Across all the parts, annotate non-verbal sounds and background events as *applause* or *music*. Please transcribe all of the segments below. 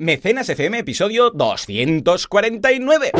Mecenas FM, episodio 249.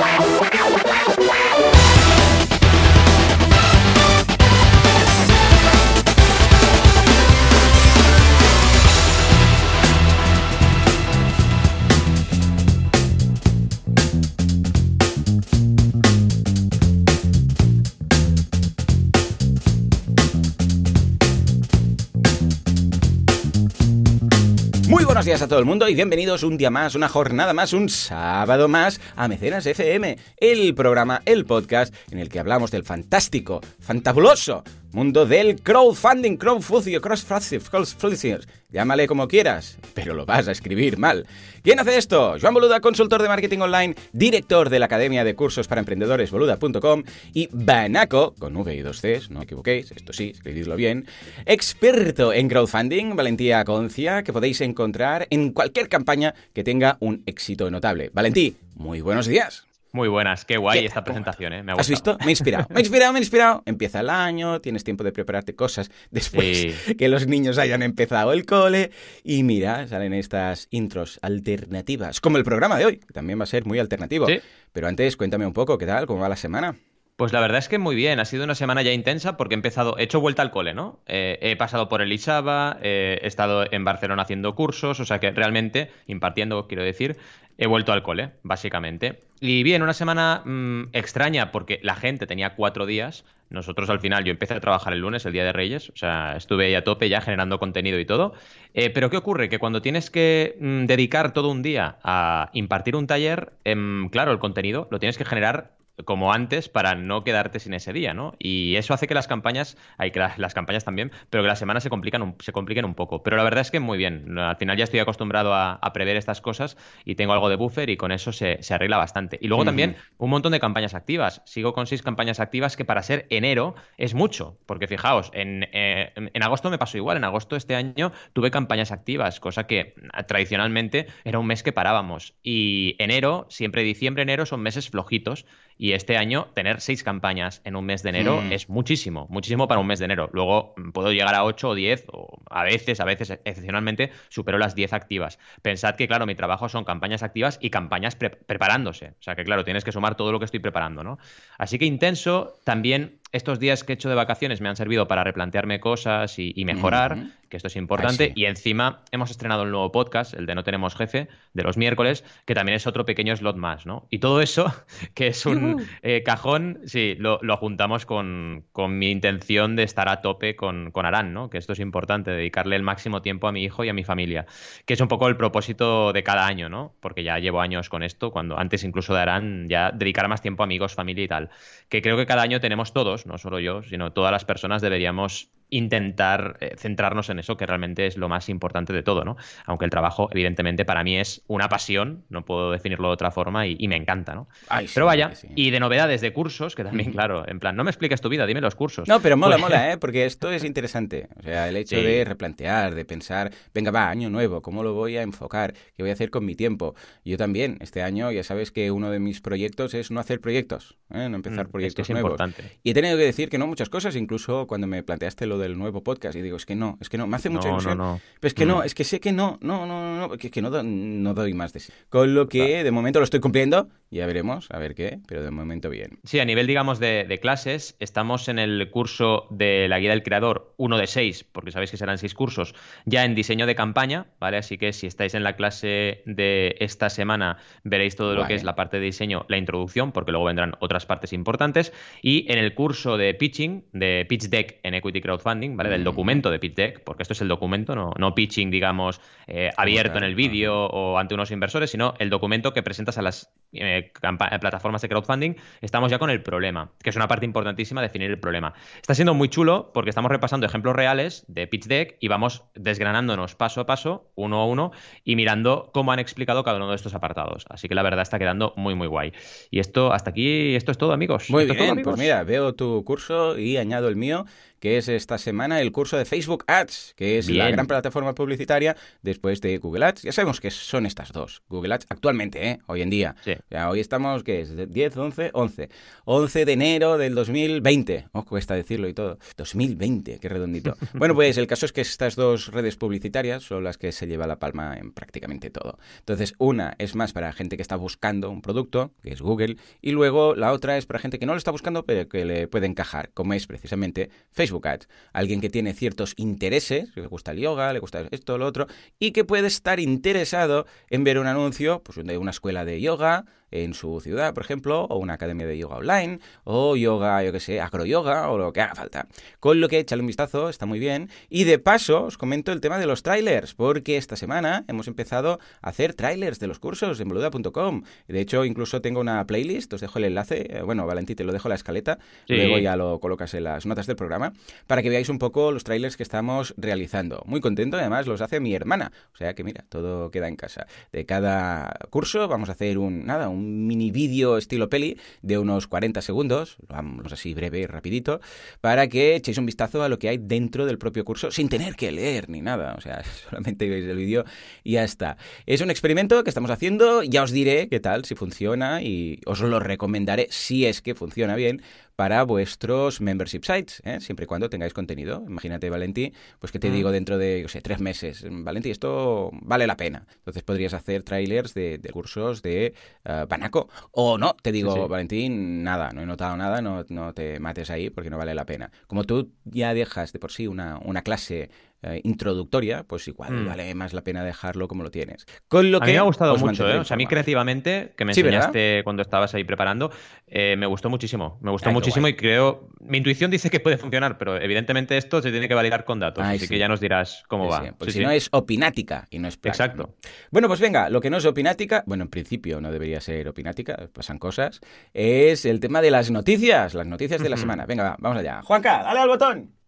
Buenos días a todo el mundo y bienvenidos un día más, una jornada más, un sábado más a Mecenas FM, el programa, el podcast en el que hablamos del fantástico, fantabuloso mundo del crowdfunding, crowdfunding, crowdfunding, llámale como quieras, pero lo vas a escribir mal. ¿Quién hace esto? Joan Boluda, consultor de marketing online, director de la Academia de Cursos para Emprendedores boluda.com y Banaco, con V y dos Cs, no equivoquéis, esto sí, escribidlo bien, experto en crowdfunding, Valentía Concia, que podéis encontrar en cualquier campaña que tenga un éxito notable. Valentí, muy buenos días. Muy buenas, qué guay esta presentación, ¿eh? Me ha ¿Has visto? Me he inspirado, me he inspirado, me he inspirado. Empieza el año, tienes tiempo de prepararte cosas después que los niños hayan empezado el cole. Y mira, salen estas intros alternativas, como el programa de hoy, que también va a ser muy alternativo. Pero antes, cuéntame un poco, ¿qué tal? ¿Cómo va la semana? Pues la verdad es que muy bien, ha sido una semana ya intensa porque he empezado, he hecho vuelta al cole, ¿no? Eh, he pasado por el ISABA, eh, he estado en Barcelona haciendo cursos, o sea que realmente, impartiendo, quiero decir, he vuelto al cole, básicamente. Y bien, una semana mm, extraña porque la gente tenía cuatro días. Nosotros al final, yo empecé a trabajar el lunes, el día de Reyes, o sea, estuve ahí a tope ya generando contenido y todo. Eh, pero ¿qué ocurre? Que cuando tienes que mm, dedicar todo un día a impartir un taller, em, claro, el contenido lo tienes que generar como antes para no quedarte sin ese día, ¿no? Y eso hace que las campañas, hay que las, campañas también, pero que las semanas se complican un, se compliquen un poco. Pero la verdad es que muy bien. Al final ya estoy acostumbrado a, prever estas cosas y tengo algo de buffer y con eso se, arregla bastante. Y luego también un montón de campañas activas. Sigo con seis campañas activas que para ser enero es mucho, porque fijaos, en, eh, en agosto me pasó igual. En agosto este año tuve campañas activas, cosa que tradicionalmente era un mes que parábamos. Y enero, siempre diciembre, enero son meses flojitos y este año tener seis campañas en un mes de enero hmm. es muchísimo, muchísimo para un mes de enero. Luego mm, puedo llegar a ocho o diez, o a veces, a veces, excepcionalmente, supero las diez activas. Pensad que, claro, mi trabajo son campañas activas y campañas preparándose. O sea que, claro, tienes que sumar todo lo que estoy preparando, ¿no? Así que intenso, también estos días que he hecho de vacaciones me han servido para replantearme cosas y, mejorar, que esto es importante. Y encima hemos estrenado el nuevo podcast, el de No Tenemos Jefe, de los miércoles, que también es otro pequeño slot más, ¿no? Y todo eso, *laughs* que es un eh, cajón, sí, lo, juntamos con, mi intención de estar a tope con, con Arán, ¿no? Que esto es importante, dedicarle el máximo tiempo a mi hijo y a mi familia, que es un poco el propósito de cada año, ¿no? Porque ya llevo años con esto, cuando antes incluso de Arán, ya dedicar más tiempo a amigos, familia y tal. Que creo que cada año tenemos todos no solo yo, sino todas las personas deberíamos intentar eh, centrarnos en eso, que realmente es lo más importante de todo, ¿no? Aunque el trabajo, evidentemente, para mí es una pasión, no puedo definirlo de otra forma y, me encanta, ¿no? pero vaya, y de novedades de cursos, que también, claro, en plan, no me expliques tu vida, dime los cursos. No, pero mola, mola, *laughs* ¿eh? Porque esto es interesante. O sea, el hecho de replantear, de pensar, venga, va, año nuevo, ¿cómo lo voy a enfocar? ¿Qué voy a hacer con mi tiempo? Yo también, este año, ya sabes que uno de mis proyectos es no hacer proyectos, ¿eh? no empezar mm, proyectos es nuevos. Importante. Y he tenido que decir que no muchas cosas, incluso cuando me planteaste lo del nuevo podcast y digo, es que no, es que no, me hace mucha ilusión. Pero es que no. es que sé que no, no, no, no, que, que no, no doy más de sí. Con lo que de momento lo estoy cumpliendo, ya veremos, a ver qué, pero de momento bien. Sí, a nivel, digamos, de, de clases, estamos en el curso de la guía del creador, uno de seis, porque sabéis que serán seis cursos, ya en diseño de campaña, ¿vale? Así que si estáis en la clase de esta semana, veréis todo lo que es la parte de diseño, la introducción, porque luego vendrán otras partes importantes. Y en el curso de pitching, de pitch deck en equity crowdfunding, ¿vale? Del documento de pitch deck, porque esto es el documento, no, no pitching, digamos, eh, abierto en el vídeo o ante unos inversores, sino el documento que presentas a las eh, plataformas de crowdfunding. Estamos ya con el problema, que es una parte importantísima, definir el problema. Está siendo muy chulo porque estamos repasando ejemplos reales de pitch deck y vamos desgranándonos paso a paso, uno a uno, y mirando cómo han explicado cada uno de estos apartados. Así que la verdad está quedando muy, muy guay. Y esto, hasta aquí, esto es todo, amigos. Muy bien, pues mira, veo tu curso y añado el mío que es esta semana el curso de Facebook Ads, que es la gran plataforma publicitaria después de Google Ads. Ya sabemos que son estas dos. Google Ads actualmente, ¿eh? hoy en día. Ya hoy estamos, ¿qué es? 10, 11, 11. 11 de enero del 2020. Oh, cuesta decirlo y todo. 2020, qué redondito. *laughs* bueno, pues el caso es que estas dos redes publicitarias son las que se lleva la palma en prácticamente todo. Entonces, una es más para gente que está buscando un producto, que es Google, y luego la otra es para gente que no lo está buscando, pero que le puede encajar, como es precisamente Facebook Ads. Alguien que tiene ciertos intereses, le gusta el yoga, le gusta esto, lo otro, y que puede estar interesado en ver un anuncio pues, de una escuela de yoga, en su ciudad, por ejemplo, o una academia de yoga online, o yoga, yo que sé, acroyoga, o lo que haga falta. Con lo que échale un vistazo, está muy bien. Y de paso, os comento el tema de los trailers, porque esta semana hemos empezado a hacer trailers de los cursos en boluda.com. De hecho, incluso tengo una playlist, os dejo el enlace, eh, bueno, Valentín, te lo dejo en la escaleta, luego ya lo colocas en las notas del programa, para que veáis un poco los trailers que estamos realizando. Muy contento, además los hace mi hermana, o sea que mira, todo queda en casa. De cada curso vamos a hacer un, nada, un un mini vídeo estilo peli de unos 40 segundos, vamos así breve y rapidito, para que echéis un vistazo a lo que hay dentro del propio curso sin tener que leer ni nada, o sea, *laughs* solamente veis el vídeo y ya está. Es un experimento que estamos haciendo, ya os diré qué tal, si funciona y os lo recomendaré si es que funciona bien, para vuestros membership sites, ¿eh? siempre y cuando tengáis contenido. Imagínate, Valentí, pues que te mm. digo dentro de, sé, tres meses, Valentí, esto vale la pena. Entonces podrías hacer trailers de, cursos de uh, Banaco. O no, te digo, Valentín, nada, no he notado nada, no, no te mates ahí porque no vale la pena. Como tú ya dejas de por sí una, una clase eh, introductoria, pues igual mm. vale más la pena dejarlo como lo tienes. Con lo a mí me ha gustado mucho, ¿eh? O sea, a mí creativamente, que me enseñaste cuando estabas ahí preparando, eh, me gustó muchísimo. Me gustó muchísimo y creo. Mi intuición dice que puede funcionar, pero evidentemente esto se tiene que validar con datos. así que ya nos dirás cómo va. porque si no es opinática y no es Exacto. Bueno, pues venga, lo que no es opinática, bueno, en principio no debería ser opinática, pasan cosas, es el tema de las noticias, las noticias de la semana. Venga, vamos allá. Juanca, dale al botón.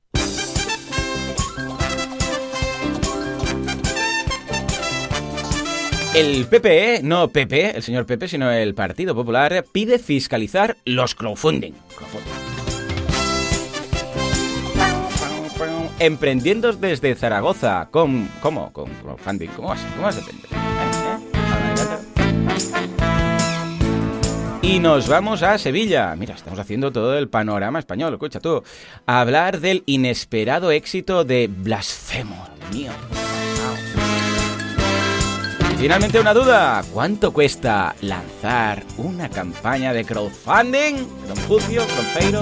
El PPE, no PP, el señor PP, sino el Partido Popular, pide fiscalizar los crowdfunding. Emprendiendo desde Zaragoza con... ¿Cómo? Con crowdfunding. ¿Cómo vas, cómo vas a emprender? Y nos vamos a Sevilla. Mira, estamos haciendo todo el panorama español, escucha tú. A hablar del inesperado éxito de Blasfemo. Mío. Finalmente una duda, ¿cuánto cuesta lanzar una campaña de crowdfunding? Don Feiro,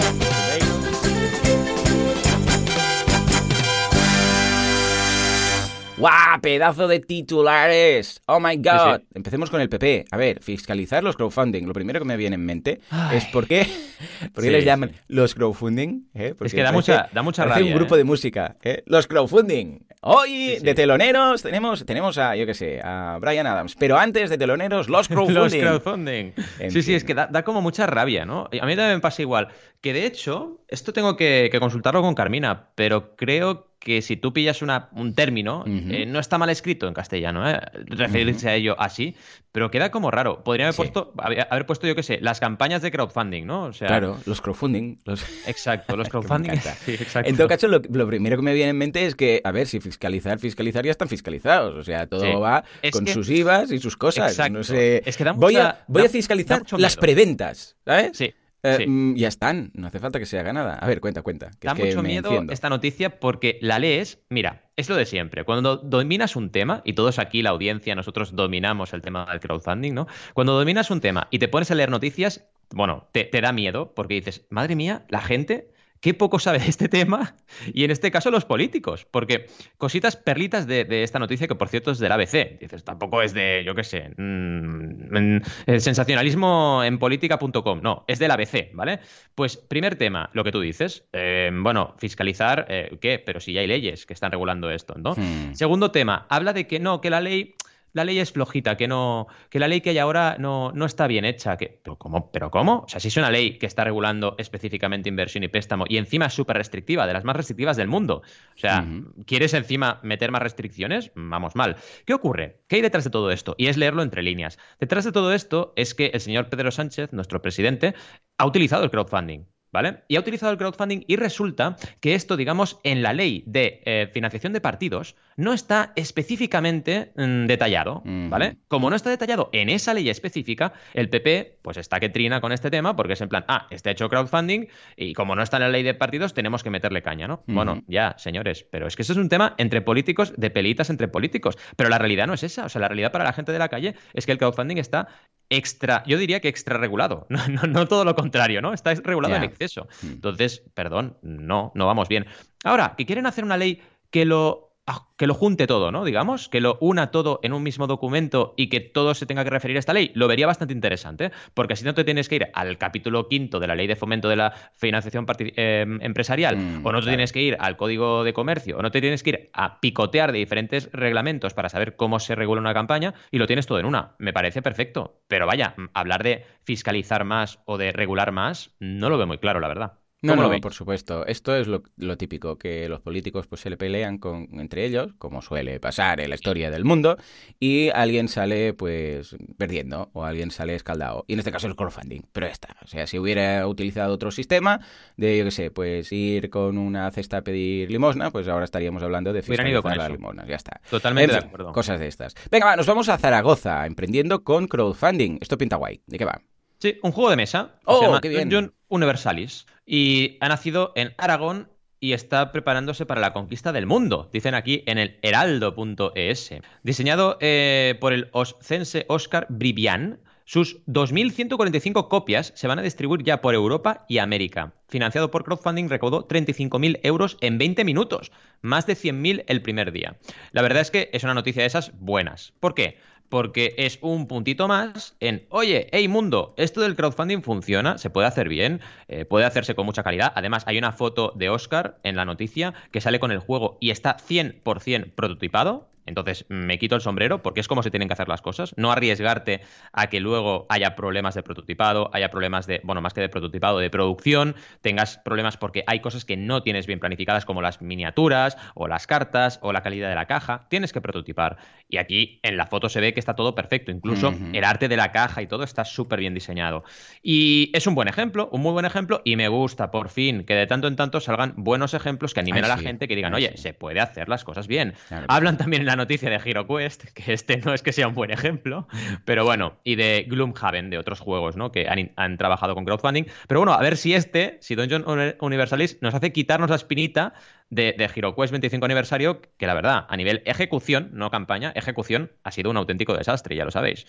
¡Guau! ¡Pedazo de titulares! ¡Oh my god! Empecemos con el PP. A ver, fiscalizar los crowdfunding. Lo primero que me viene en mente es por qué, *laughs* por qué les llaman los crowdfunding. ¿eh? es que da mucha, da mucha rabia. un grupo ¿eh? de música. ¿eh? Los crowdfunding. Hoy de teloneros tenemos, tenemos a, yo qué sé, a Brian Adams. Pero antes de teloneros, los crowdfunding. *laughs* los crowdfunding. sí, sí, es que da, como mucha rabia, ¿no? A mí también me pasa igual. Que de hecho, esto tengo que, que consultarlo con Carmina, pero creo que si tú pillas una, un término, eh, no está mal escrito en castellano, ¿eh? referirse a ello así, pero queda como raro. Podría haber, puesto, haber puesto, yo qué sé, las campañas de crowdfunding, ¿no? O sea, claro, los crowdfunding. Los... *laughs* Exacto, los *laughs* crowdfunding. *laughs* sí, En todo caso, lo, primero que me viene en mente es que, a ver, si fiscalizar, fiscalizar ya están fiscalizados. O sea, todo va con sus IVAs y sus cosas. Exacto. No sé. Es que voy, a, voy a fiscalizar las preventas, ¿sabes? Sí. Eh, mm, ya están, no hace falta que se haga nada. A ver, cuenta, cuenta. da mucho miedo esta noticia porque la lees, mira, es lo de siempre. Cuando dominas un tema, y todos aquí, la audiencia, nosotros dominamos el tema del crowdfunding, ¿no? Cuando dominas un tema y te pones a leer noticias, bueno, te, te da miedo porque dices, madre mía, la gente qué poco sabe de este tema y en este caso los políticos, porque cositas perlitas de, esta noticia que por cierto es del ABC, dices, tampoco es de, yo qué sé, mm, el sensacionalismo en política.com, no, es del ABC, ¿vale? Pues primer tema, lo que tú dices, eh, bueno, fiscalizar, eh, ¿qué? Pero si ya hay leyes que están regulando esto, ¿no? Hmm. Segundo tema, habla de que no, que la ley la ley es flojita, que no, que la ley que hay ahora no, no está bien hecha. Que, ¿pero, cómo? ¿Pero cómo? O sea, si es una ley que está regulando específicamente inversión y préstamo y encima es súper restrictiva, de las más restrictivas del mundo. O sea, ¿quieres encima meter más restricciones? Vamos mal. ¿Qué ocurre? ¿Qué hay detrás de todo esto? Y es leerlo entre líneas. Detrás de todo esto es que el señor Pedro Sánchez, nuestro presidente, ha utilizado el crowdfunding ¿vale? Y ha utilizado el crowdfunding y resulta que esto, digamos, en la ley de eh, financiación de partidos no está específicamente mm, detallado, ¿vale? Como no está detallado en esa ley específica, el PP pues está que trina con este tema porque es en plan, ah, está hecho crowdfunding y como no está en la ley de partidos tenemos que meterle caña, ¿no? Bueno, ya, señores, pero es que eso es un tema entre políticos, de pelitas entre políticos, pero la realidad no es esa, o sea, la realidad para la gente de la calle es que el crowdfunding está extra, yo diría que extra regulado, *laughs* no, no, todo lo contrario, ¿no? Está regulado en exceso. Hmm. Entonces, perdón, no, no vamos bien. Ahora, que quieren hacer una ley que lo que lo junte todo, ¿no? Digamos, que lo una todo en un mismo documento y que todo se tenga que referir a esta ley, lo vería bastante interesante, porque si no te tienes que ir al capítulo quinto de la ley de fomento de la financiación eh, empresarial, mm, o no te tienes que ir al código de comercio, o no te tienes que ir a picotear de diferentes reglamentos para saber cómo se regula una campaña, y lo tienes todo en una. Me parece perfecto. Pero vaya, hablar de fiscalizar más o de regular más, no lo veo muy claro, la verdad. No, no, por supuesto. Esto es lo, típico, que los políticos pues se le pelean con, entre ellos, como suele pasar en la historia del mundo, y alguien sale pues perdiendo o alguien sale escaldado. Y en este caso el crowdfunding, pero ya está. O sea, si hubiera utilizado otro sistema de, yo qué sé, pues ir con una cesta a pedir limosna, pues ahora estaríamos hablando de fiscalizar las limosnas. Ya está. Totalmente de acuerdo. Cosas de estas. Venga, va, nos vamos a Zaragoza, emprendiendo con crowdfunding. Esto pinta guay. ¿De qué va? Sí, un juego de mesa. Oh, se llama qué bien. Universalis. Y ha nacido en Aragón y está preparándose para la conquista del mundo, dicen aquí en el heraldo.es. Diseñado eh, por el oscense Oscar Bribian, sus 2.145 copias se van a distribuir ya por Europa y América. Financiado por crowdfunding, recaudó 35.000 euros en 20 minutos, más de 100.000 el primer día. La verdad es que es una noticia de esas buenas. ¿Por qué? Porque es un puntito más en, oye, hey mundo, esto del crowdfunding funciona, se puede hacer bien, eh, puede hacerse con mucha calidad. Además, hay una foto de Oscar en la noticia que sale con el juego y está 100% prototipado. Entonces me quito el sombrero porque es como se tienen que hacer las cosas. No arriesgarte a que luego haya problemas de prototipado, haya problemas de, bueno, más que de prototipado, de producción, tengas problemas porque hay cosas que no tienes bien planificadas como las miniaturas o las cartas o la calidad de la caja. Tienes que prototipar. Y aquí en la foto se ve que está todo perfecto. Incluso el arte de la caja y todo está súper bien diseñado. Y es un buen ejemplo, un muy buen ejemplo y me gusta por fin que de tanto en tanto salgan buenos ejemplos que animen a la gente que digan, oye, se puede hacer las cosas bien. Hablan también en la noticia de HeroQuest, que este no es que sea un buen ejemplo, pero bueno, y de Gloomhaven, de otros juegos, ¿no? Que han, trabajado con crowdfunding. Pero bueno, a ver si este, si Dungeon Universalis nos hace quitarnos la espinita de, de HeroQuest 25 aniversario, que la verdad, a nivel ejecución, no campaña, ejecución, ha sido un auténtico desastre, ya lo sabéis.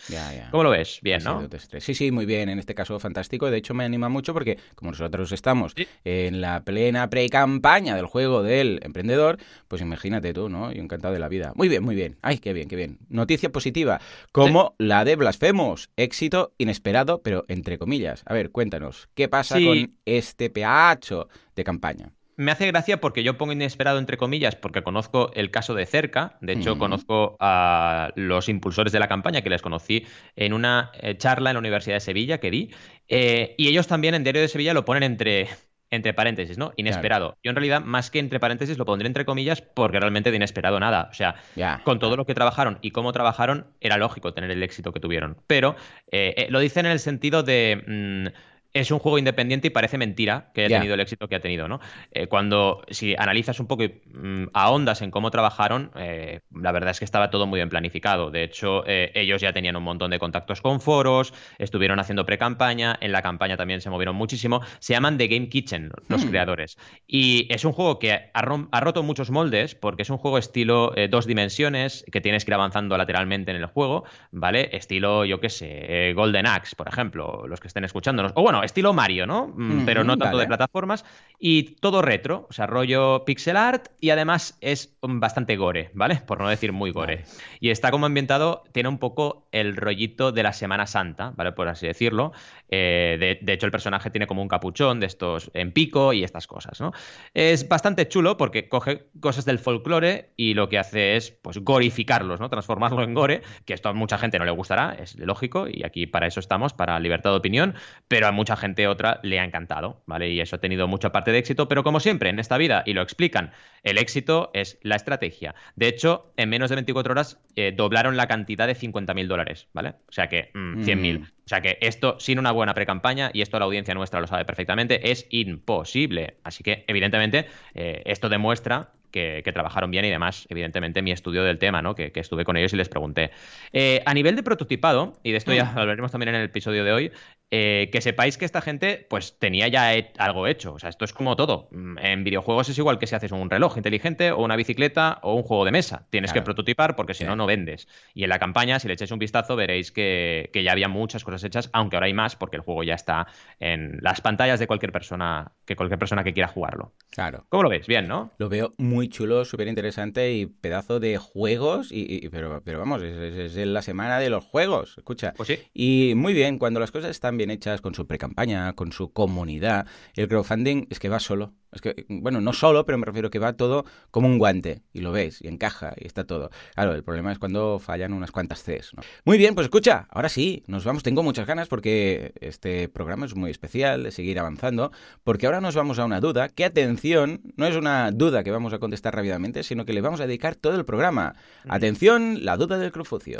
¿Cómo lo ves? Bien, ¿no? Sí, sí, muy bien. En este caso, fantástico. De hecho, me anima mucho porque, como nosotros estamos en la plena pre-campaña del juego del emprendedor, pues imagínate tú, ¿no? Yo encantado de la vida. Muy bien, muy bien. Ay, qué bien, qué bien. Noticia positiva, como la de Blasfemos. Éxito inesperado, pero entre comillas. A ver, cuéntanos, ¿qué pasa con este peacho de campaña? Me hace gracia porque yo pongo inesperado entre comillas porque conozco el caso de cerca. De hecho, conozco a los impulsores de la campaña que les conocí en una eh, charla en la Universidad de Sevilla que di. Eh, y ellos también en Diario de Sevilla lo ponen entre, entre paréntesis, ¿no? Inesperado. Yo en realidad, más que entre paréntesis, lo pondré entre comillas porque realmente de inesperado nada. O sea, con todo lo que trabajaron y cómo trabajaron, era lógico tener el éxito que tuvieron. Pero eh, lo dicen en el sentido de... Mm, es un juego independiente y parece mentira que haya tenido el éxito que ha tenido, ¿no? Eh, cuando, si analizas un poco y mm, ahondas en cómo trabajaron, eh, la verdad es que estaba todo muy bien planificado. De hecho, eh, ellos ya tenían un montón de contactos con foros, estuvieron haciendo pre-campaña, en la campaña también se movieron muchísimo. Se llaman The Game Kitchen, los hmm. creadores. Y es un juego que ha, roto muchos moldes, porque es un juego estilo dos dimensiones, que tienes que ir avanzando lateralmente en el juego, ¿vale? Estilo, yo qué sé, Golden Axe, por ejemplo, los que estén escuchándonos. O bueno, estilo Mario, ¿no? Mm, pero no tanto de plataformas. Y todo retro, o sea, rollo pixel art y además es bastante gore, ¿vale? Por no decir muy gore. Y está como ambientado, tiene un poco el rollito de la Semana Santa, ¿vale? Por así decirlo. Eh, de, hecho, el personaje tiene como un capuchón de estos en pico y estas cosas, ¿no? Es bastante chulo porque coge cosas del folclore y lo que hace es, pues, gorificarlos, ¿no? Transformarlo en gore, que esto a mucha gente no le gustará, es lógico, y aquí para eso estamos, para libertad de opinión, pero a mucha mucha gente otra le ha encantado, ¿vale? Y eso ha tenido mucha parte de éxito, pero como siempre en esta vida, y lo explican, el éxito es la estrategia. De hecho, en menos de 24 horas eh, doblaron la cantidad de 50.000 dólares, ¿vale? O sea que 100.000. Mm, mm. O sea que esto, sin una buena pre-campaña, y esto la audiencia nuestra lo sabe perfectamente, es imposible. Así que, evidentemente, eh, esto demuestra que, trabajaron bien y demás, evidentemente, mi estudio del tema, ¿no? Que, estuve con ellos y les pregunté. Eh, a nivel de prototipado, y de esto ya mm. hablaremos también en el episodio de hoy, eh, que sepáis que esta gente pues tenía ya algo hecho. O sea, esto es como todo. Mm, en videojuegos es igual que si haces un reloj inteligente o una bicicleta o un juego de mesa. Tienes que prototipar porque si no, no vendes. Y en la campaña, si le echáis un vistazo, veréis que, ya había muchas cosas hechas, aunque ahora hay más porque el juego ya está en las pantallas de cualquier persona que cualquier persona que quiera jugarlo. Claro. ¿Cómo lo ves? Bien, ¿no? Lo veo muy chulo, súper interesante y pedazo de juegos. Y, pero, pero vamos, es, es, la semana de los juegos. Escucha. Pues sí. Y muy bien, cuando las cosas están bien hechas con su campaña, con su comunidad. El crowdfunding es que va solo. Es que, bueno, no solo, pero me refiero que va todo como un guante. Y lo ves, y encaja, y está todo. Claro, el problema es cuando fallan unas cuantas Cs. Muy bien, pues escucha, ahora sí, nos vamos. Tengo muchas ganas porque este programa es muy especial de seguir avanzando. Porque ahora nos vamos a una duda que, atención, no es una duda que vamos a contestar rápidamente, sino que le vamos a dedicar todo el programa. Atención, la duda del Crufucio.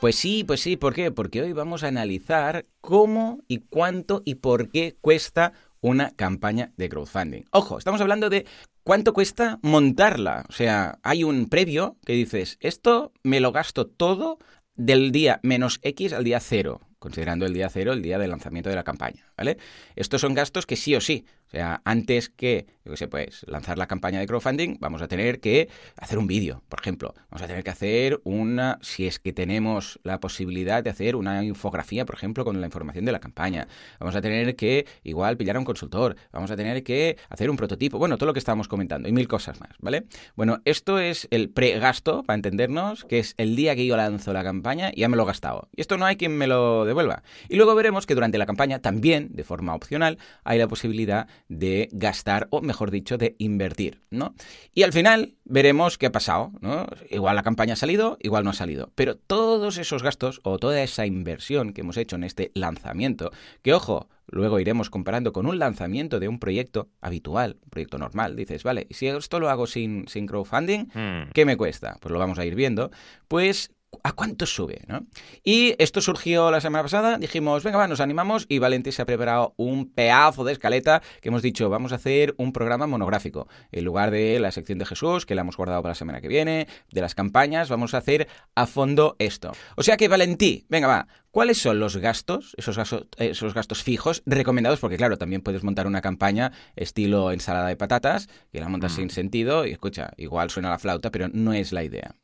Pues sí, pues sí, ¿por qué? Porque hoy vamos a analizar cómo y cuánto y por qué cuesta una campaña de crowdfunding. Ojo, estamos hablando de cuánto cuesta montarla. O sea, hay un previo que dices, esto me lo gasto todo del día menos X al día cero, considerando el día cero el día del lanzamiento de la campaña, ¿vale? Estos son gastos que sí o sí o sea, antes que, yo qué sé, pues lanzar la campaña de crowdfunding, vamos a tener que hacer un vídeo, por ejemplo. Vamos a tener que hacer una, si es que tenemos la posibilidad de hacer una infografía, por ejemplo, con la información de la campaña. Vamos a tener que, igual, pillar a un consultor. Vamos a tener que hacer un prototipo. Bueno, todo lo que estábamos comentando y mil cosas más, ¿vale? Bueno, esto es el pregasto, para entendernos, que es el día que yo lanzo la campaña y ya me lo he gastado. Y esto no hay quien me lo devuelva. Y luego veremos que durante la campaña también, de forma opcional, hay la posibilidad de gastar, o mejor dicho, de invertir, ¿no? Y al final veremos qué ha pasado, ¿no? Igual la campaña ha salido, igual no ha salido. Pero todos esos gastos o toda esa inversión que hemos hecho en este lanzamiento, que ojo, Luego iremos comparando con un lanzamiento de un proyecto habitual, un proyecto normal. Dices, vale, si esto lo hago sin, sin crowdfunding, hmm. ¿qué me cuesta? Pues lo vamos a ir viendo. Pues ¿A cuánto sube? ¿no? Y esto surgió la semana pasada, dijimos, venga, va, nos animamos y Valente se ha preparado un pedazo de escaleta que hemos dicho, vamos a hacer un programa monográfico. En lugar de la sección de Jesús, que la hemos guardado para la semana que viene, de las campañas, vamos a hacer a fondo esto. O sea que Valentí, venga, va, ¿Cuáles son los gastos, esos gastos, esos gastos fijos recomendados? Porque claro, también puedes montar una campaña estilo ensalada de patatas, que la montas sin mm. sentido y escucha, igual suena la flauta, pero no es la idea.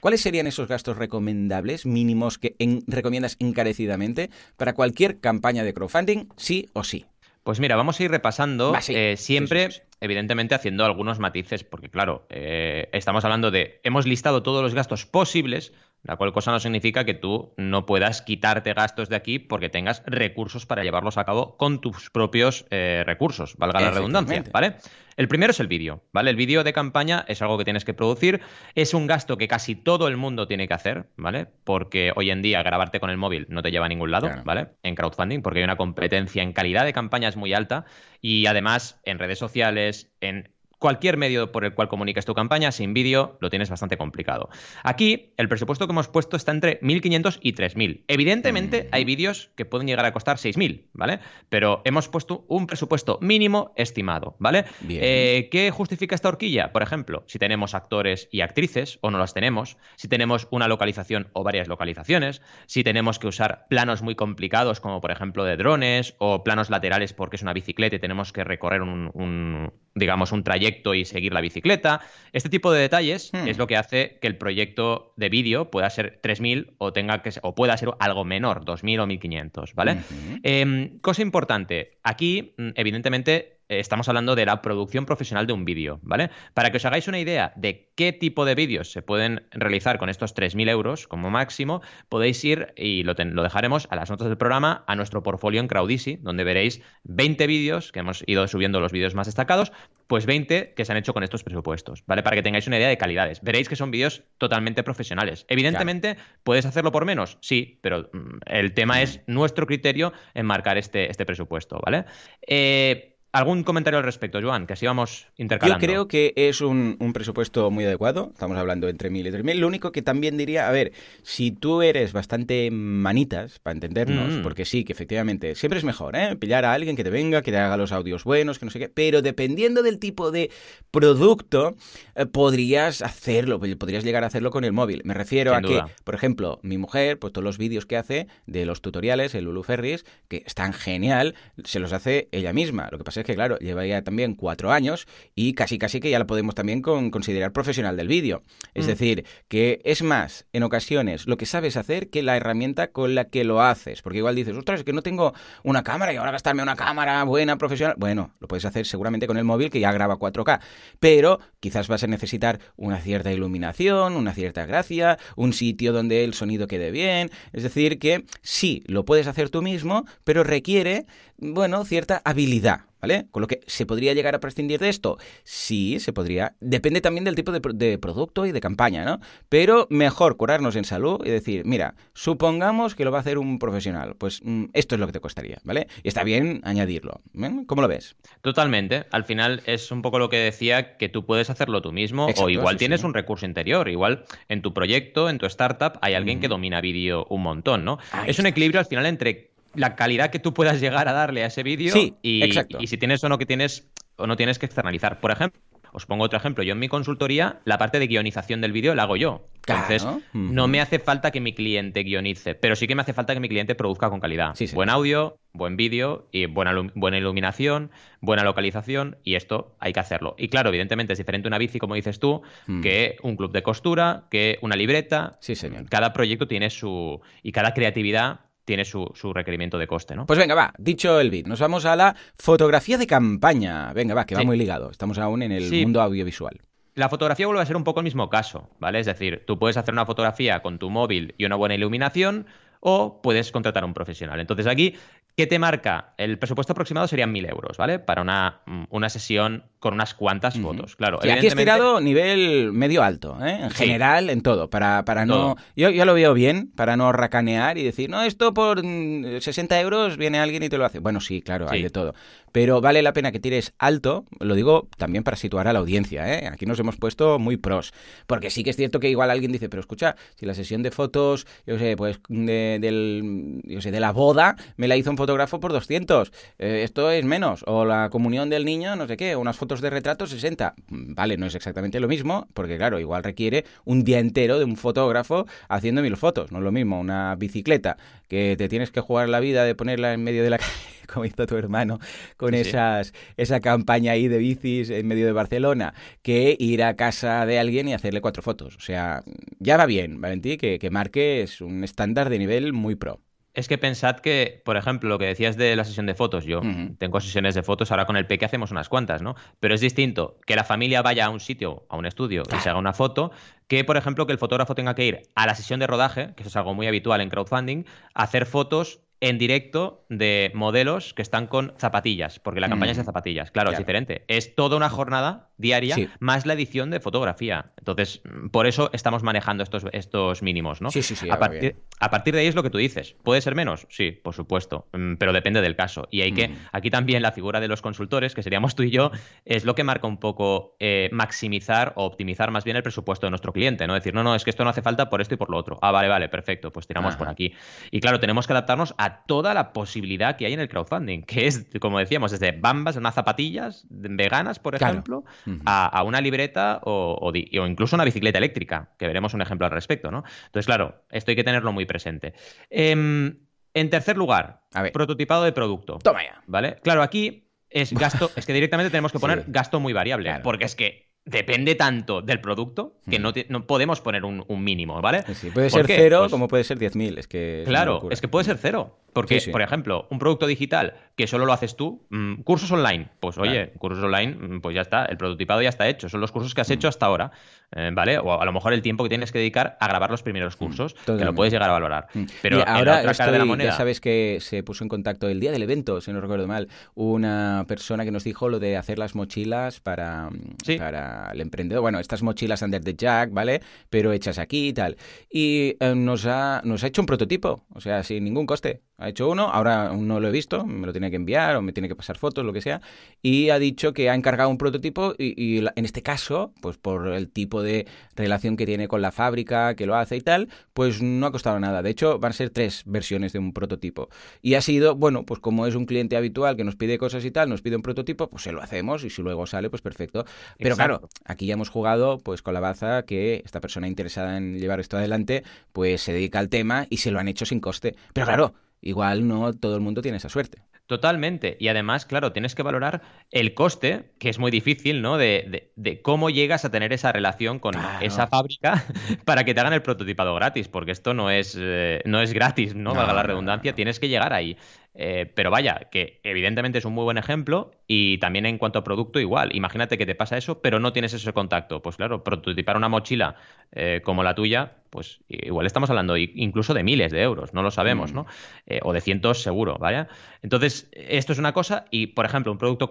¿Cuáles serían esos gastos recomendables, mínimos, que recomiendas encarecidamente para cualquier campaña de crowdfunding, sí o sí? Pues mira, vamos a ir repasando eh, siempre, evidentemente haciendo algunos matices, porque claro, eh, estamos hablando de, hemos listado todos los gastos posibles, la cual cosa no significa que tú no puedas quitarte gastos de aquí porque tengas recursos para llevarlos a cabo con tus propios eh, recursos, valga la redundancia, ¿vale? El primero es el vídeo, ¿vale? El vídeo de campaña es algo que tienes que producir, es un gasto que casi todo el mundo tiene que hacer, ¿vale? Porque hoy en día grabarte con el móvil no te lleva a ningún lado, ¿vale? En crowdfunding, porque hay una competencia en calidad de campañas muy alta y además en redes sociales, en cualquier medio por el cual comuniques tu campaña, sin vídeo, lo tienes bastante complicado. Aquí, el presupuesto que hemos puesto está entre 1.500 y 3.000. Evidentemente, mm. hay vídeos que pueden llegar a costar 6.000, ¿vale? Pero hemos puesto un presupuesto mínimo estimado, ¿vale? Eh, ¿Qué justifica esta horquilla? Por ejemplo, si tenemos actores y actrices, o no las tenemos, si tenemos una localización o varias localizaciones, si tenemos que usar planos muy complicados, como por ejemplo de drones, o planos laterales porque es una bicicleta y tenemos que recorrer un digamos, un trayecto y seguir la bicicleta. Este tipo de detalles hmm. es lo que hace que el proyecto de vídeo pueda ser 3.000 o, tenga que, o pueda ser algo menor, 2.000 o 1.500, ¿vale? Em, cosa importante, aquí, mm, evidentemente, estamos hablando de la producción profesional de un vídeo, ¿vale? Para que os hagáis una idea de qué tipo de vídeos se pueden realizar con estos 3.000 euros como máximo, podéis ir, y lo, lo, dejaremos a las notas del programa, a nuestro portfolio en Crowdisi, donde veréis 20 vídeos, que hemos ido subiendo los vídeos más destacados, pues 20 que se han hecho con estos presupuestos, ¿vale? Para que tengáis una idea de calidades. Veréis que son vídeos totalmente profesionales. Evidentemente, ¿puedes hacerlo por menos? Sí, pero mm, el tema es nuestro criterio en marcar este, este presupuesto, ¿vale? Eh, ¿Algún comentario al respecto, Joan? Que así vamos intercalando. Yo creo que es un, presupuesto muy adecuado. Estamos hablando entre mil y tres mil. Lo único que también diría, a ver, si tú eres bastante manitas, para entendernos, mm. porque sí, que efectivamente siempre es mejor, ¿eh? Pillar a alguien que te venga, que te haga los audios buenos, que no sé qué. Pero dependiendo del tipo de producto, eh, podrías hacerlo, podrías llegar a hacerlo con el móvil. Me refiero a que, por ejemplo, mi mujer, pues todos los vídeos que hace de los tutoriales, el Lulu Ferris, que están genial, se los hace ella misma. Lo que pasa es que, claro, lleva ya también cuatro años y casi casi que ya la podemos también considerar profesional del vídeo. Es mm. decir, que es más, en ocasiones, lo que sabes hacer que la herramienta con la que lo haces. Porque igual dices, ostras, es que no tengo una cámara y ahora gastarme una cámara buena, profesional. Bueno, lo puedes hacer seguramente con el móvil que ya graba 4K. Pero quizás vas a necesitar una cierta iluminación, una cierta gracia, un sitio donde el sonido quede bien. Es decir, que sí, lo puedes hacer tú mismo, pero requiere, bueno, cierta habilidad. ¿Vale? Con lo que se podría llegar a prescindir de esto. Sí, se podría. Depende también del tipo de, producto y de campaña, ¿no? Pero mejor curarnos en salud y decir, mira, supongamos que lo va a hacer un profesional. Pues mm, esto es lo que te costaría, ¿vale? Y está bien añadirlo. ¿eh? ¿Cómo lo ves? Totalmente. Al final es un poco lo que decía, que tú puedes hacerlo tú mismo o igual tienes un recurso interior. Igual en tu proyecto, en tu startup, hay alguien que domina vídeo un montón, ¿no? es un equilibrio al final entre la calidad que tú puedas llegar a darle a ese vídeo y, y, si tienes o no que tienes o no tienes que externalizar. Por ejemplo, os pongo otro ejemplo. Yo en mi consultoría, la parte de guionización del vídeo la hago yo. Entonces, no me hace falta que mi cliente guionice, pero sí que me hace falta que mi cliente produzca con calidad. Buen audio, buen vídeo y buena, buena iluminación, buena localización, y esto hay que hacerlo. Y claro, evidentemente es diferente una bici, como dices tú, que un club de costura, que una libreta. Sí, señor. Cada proyecto tiene su. y cada creatividad tiene su, requerimiento de coste, ¿no? Pues venga, va, dicho el bit, nos vamos a la fotografía de campaña. Venga, va, que va muy ligado. Estamos aún en el mundo audiovisual. La fotografía vuelve a ser un poco el mismo caso, ¿vale? Es decir, tú puedes hacer una fotografía con tu móvil y una buena iluminación, o puedes contratar a un profesional. Entonces aquí, ¿qué te marca? El presupuesto aproximado serían 1.000 euros, ¿vale? Para una, una sesión con unas cuantas fotos, claro. Y aquí he tirado nivel medio alto, ¿eh? En general, en todo, para, para no... Yo ya lo veo bien, para no racanear y decir, no, esto por 60 mm, euros viene alguien y te lo hace. Bueno, sí, claro, hay de todo. Pero vale la pena que tires alto, lo digo también para situar a la audiencia, ¿eh? Aquí nos hemos puesto muy pros, porque sí que es cierto que igual alguien dice, pero escucha, si la sesión de fotos, yo sé, pues de, del, yo sé, de la boda me la hizo un fotógrafo por 200, eh, esto es menos, o la comunión del niño, no sé qué, unas fotos de retrato 60. Vale, no es exactamente lo mismo, porque claro, igual requiere un día entero de un fotógrafo haciendo mil fotos. No es lo mismo una bicicleta que te tienes que jugar la vida de ponerla en medio de la *laughs* calle, como hizo tu hermano, esas, esa campaña ahí de bicis en medio de Barcelona, que ir a casa de alguien y hacerle cuatro fotos. O sea, ya va bien, Valentí, que, que marques un estándar de nivel muy pro. Es que pensad que, por ejemplo, lo que decías de la sesión de fotos, yo tengo sesiones de fotos, ahora con el Peque hacemos unas cuantas, ¿no? Pero es distinto que la familia vaya a un sitio, a un estudio, y se haga una foto, que, por ejemplo, que el fotógrafo tenga que ir a la sesión de rodaje, que eso es algo muy habitual en crowdfunding, a hacer fotos en directo de modelos que están con zapatillas, porque la campaña es de mm. zapatillas. Claro, es diferente. Es toda una jornada diaria más la edición de fotografía. Entonces, por eso estamos manejando estos, estos mínimos, ¿no? Sí, sí, sí. A partir, a partir, de ahí es lo que tú dices. ¿Puede ser menos? Sí, por supuesto. Mm, pero depende del caso. Y hay que, mm. aquí también la figura de los consultores, que seríamos tú y yo, es lo que marca un poco eh, maximizar o optimizar más bien el presupuesto de nuestro cliente, ¿no? Decir, no, no, es que esto no hace falta por esto y por lo otro. Ah, vale, vale, perfecto, pues tiramos por aquí. Y claro, tenemos que adaptarnos a toda la posibilidad que hay en el crowdfunding, que es, como decíamos, desde bambas, unas zapatillas veganas, por ejemplo, a, una libreta o, incluso una bicicleta eléctrica, que veremos un ejemplo al respecto, ¿no? Entonces, claro, esto hay que tenerlo muy presente. Em, en tercer lugar, prototipado de producto. Toma ya. ¿Vale? Claro, aquí es gasto, es que directamente tenemos que *laughs* poner gasto muy variable, porque es que depende tanto del producto que no, no podemos poner un, mínimo, ¿vale? puede ser cero pues como puede ser 10.000. Es que claro, es que puede ser cero. Porque, Sí, sí. por ejemplo, un producto digital que solo lo haces tú, mm, cursos online, pues oye, cursos online, mm, pues ya está, el prototipado ya está hecho, son los cursos que Mm. has hecho hasta ahora, eh, ¿vale? O a lo mejor el tiempo que tienes que dedicar a grabar los primeros cursos, que lo Mm, puedes llegar a valorar. Mm. Pero en ahora la otra cara de la moneda, ya sabes que se puso en contacto el día del evento, si no recuerdo mal, una persona que nos dijo lo de hacer las mochilas para, Sí. para el emprendedor. Bueno, estas mochilas under the jack, ¿vale? Pero hechas aquí y tal. Y eh, nos, ha, nos ha hecho un prototipo, o sea, sin ningún coste. Ha hecho uno, ahora aún no lo he visto, me lo tiene que enviar o me tiene que pasar fotos, lo que sea. Y ha dicho que ha encargado un prototipo y, en este caso, pues por el tipo de relación que tiene con la fábrica, que lo hace y tal, pues no ha costado nada. De hecho, van a ser tres versiones de un prototipo. Y ha sido, bueno, pues como es un cliente habitual que nos pide cosas y tal, nos pide un prototipo, pues se lo hacemos y si luego sale, pues perfecto. Pero Exacto. claro, aquí ya hemos jugado pues con la baza que esta persona interesada en llevar esto adelante, pues se dedica al tema y se lo han hecho sin coste. Pero claro, igual no todo el mundo tiene esa suerte. Totalmente. Y además, claro, tienes que valorar el coste, que es muy difícil, ¿no? De, de- de cómo llegas a tener esa relación con Claro. esa fábrica *laughs* para que te hagan el prototipado gratis, porque esto no es, eh, no es gratis, ¿no? No, Valga la redundancia, no, no. tienes que llegar ahí. Eh, pero vaya, que evidentemente es un muy buen ejemplo y también en cuanto a producto igual. Imagínate que te pasa eso, pero no tienes ese contacto. Pues claro, prototipar una mochila eh, como la tuya, pues igual estamos hablando incluso de miles de euros, no lo sabemos, Mm. ¿no? Eh, o de cientos seguro, ¿vale? Entonces, esto es una cosa y, por ejemplo, un producto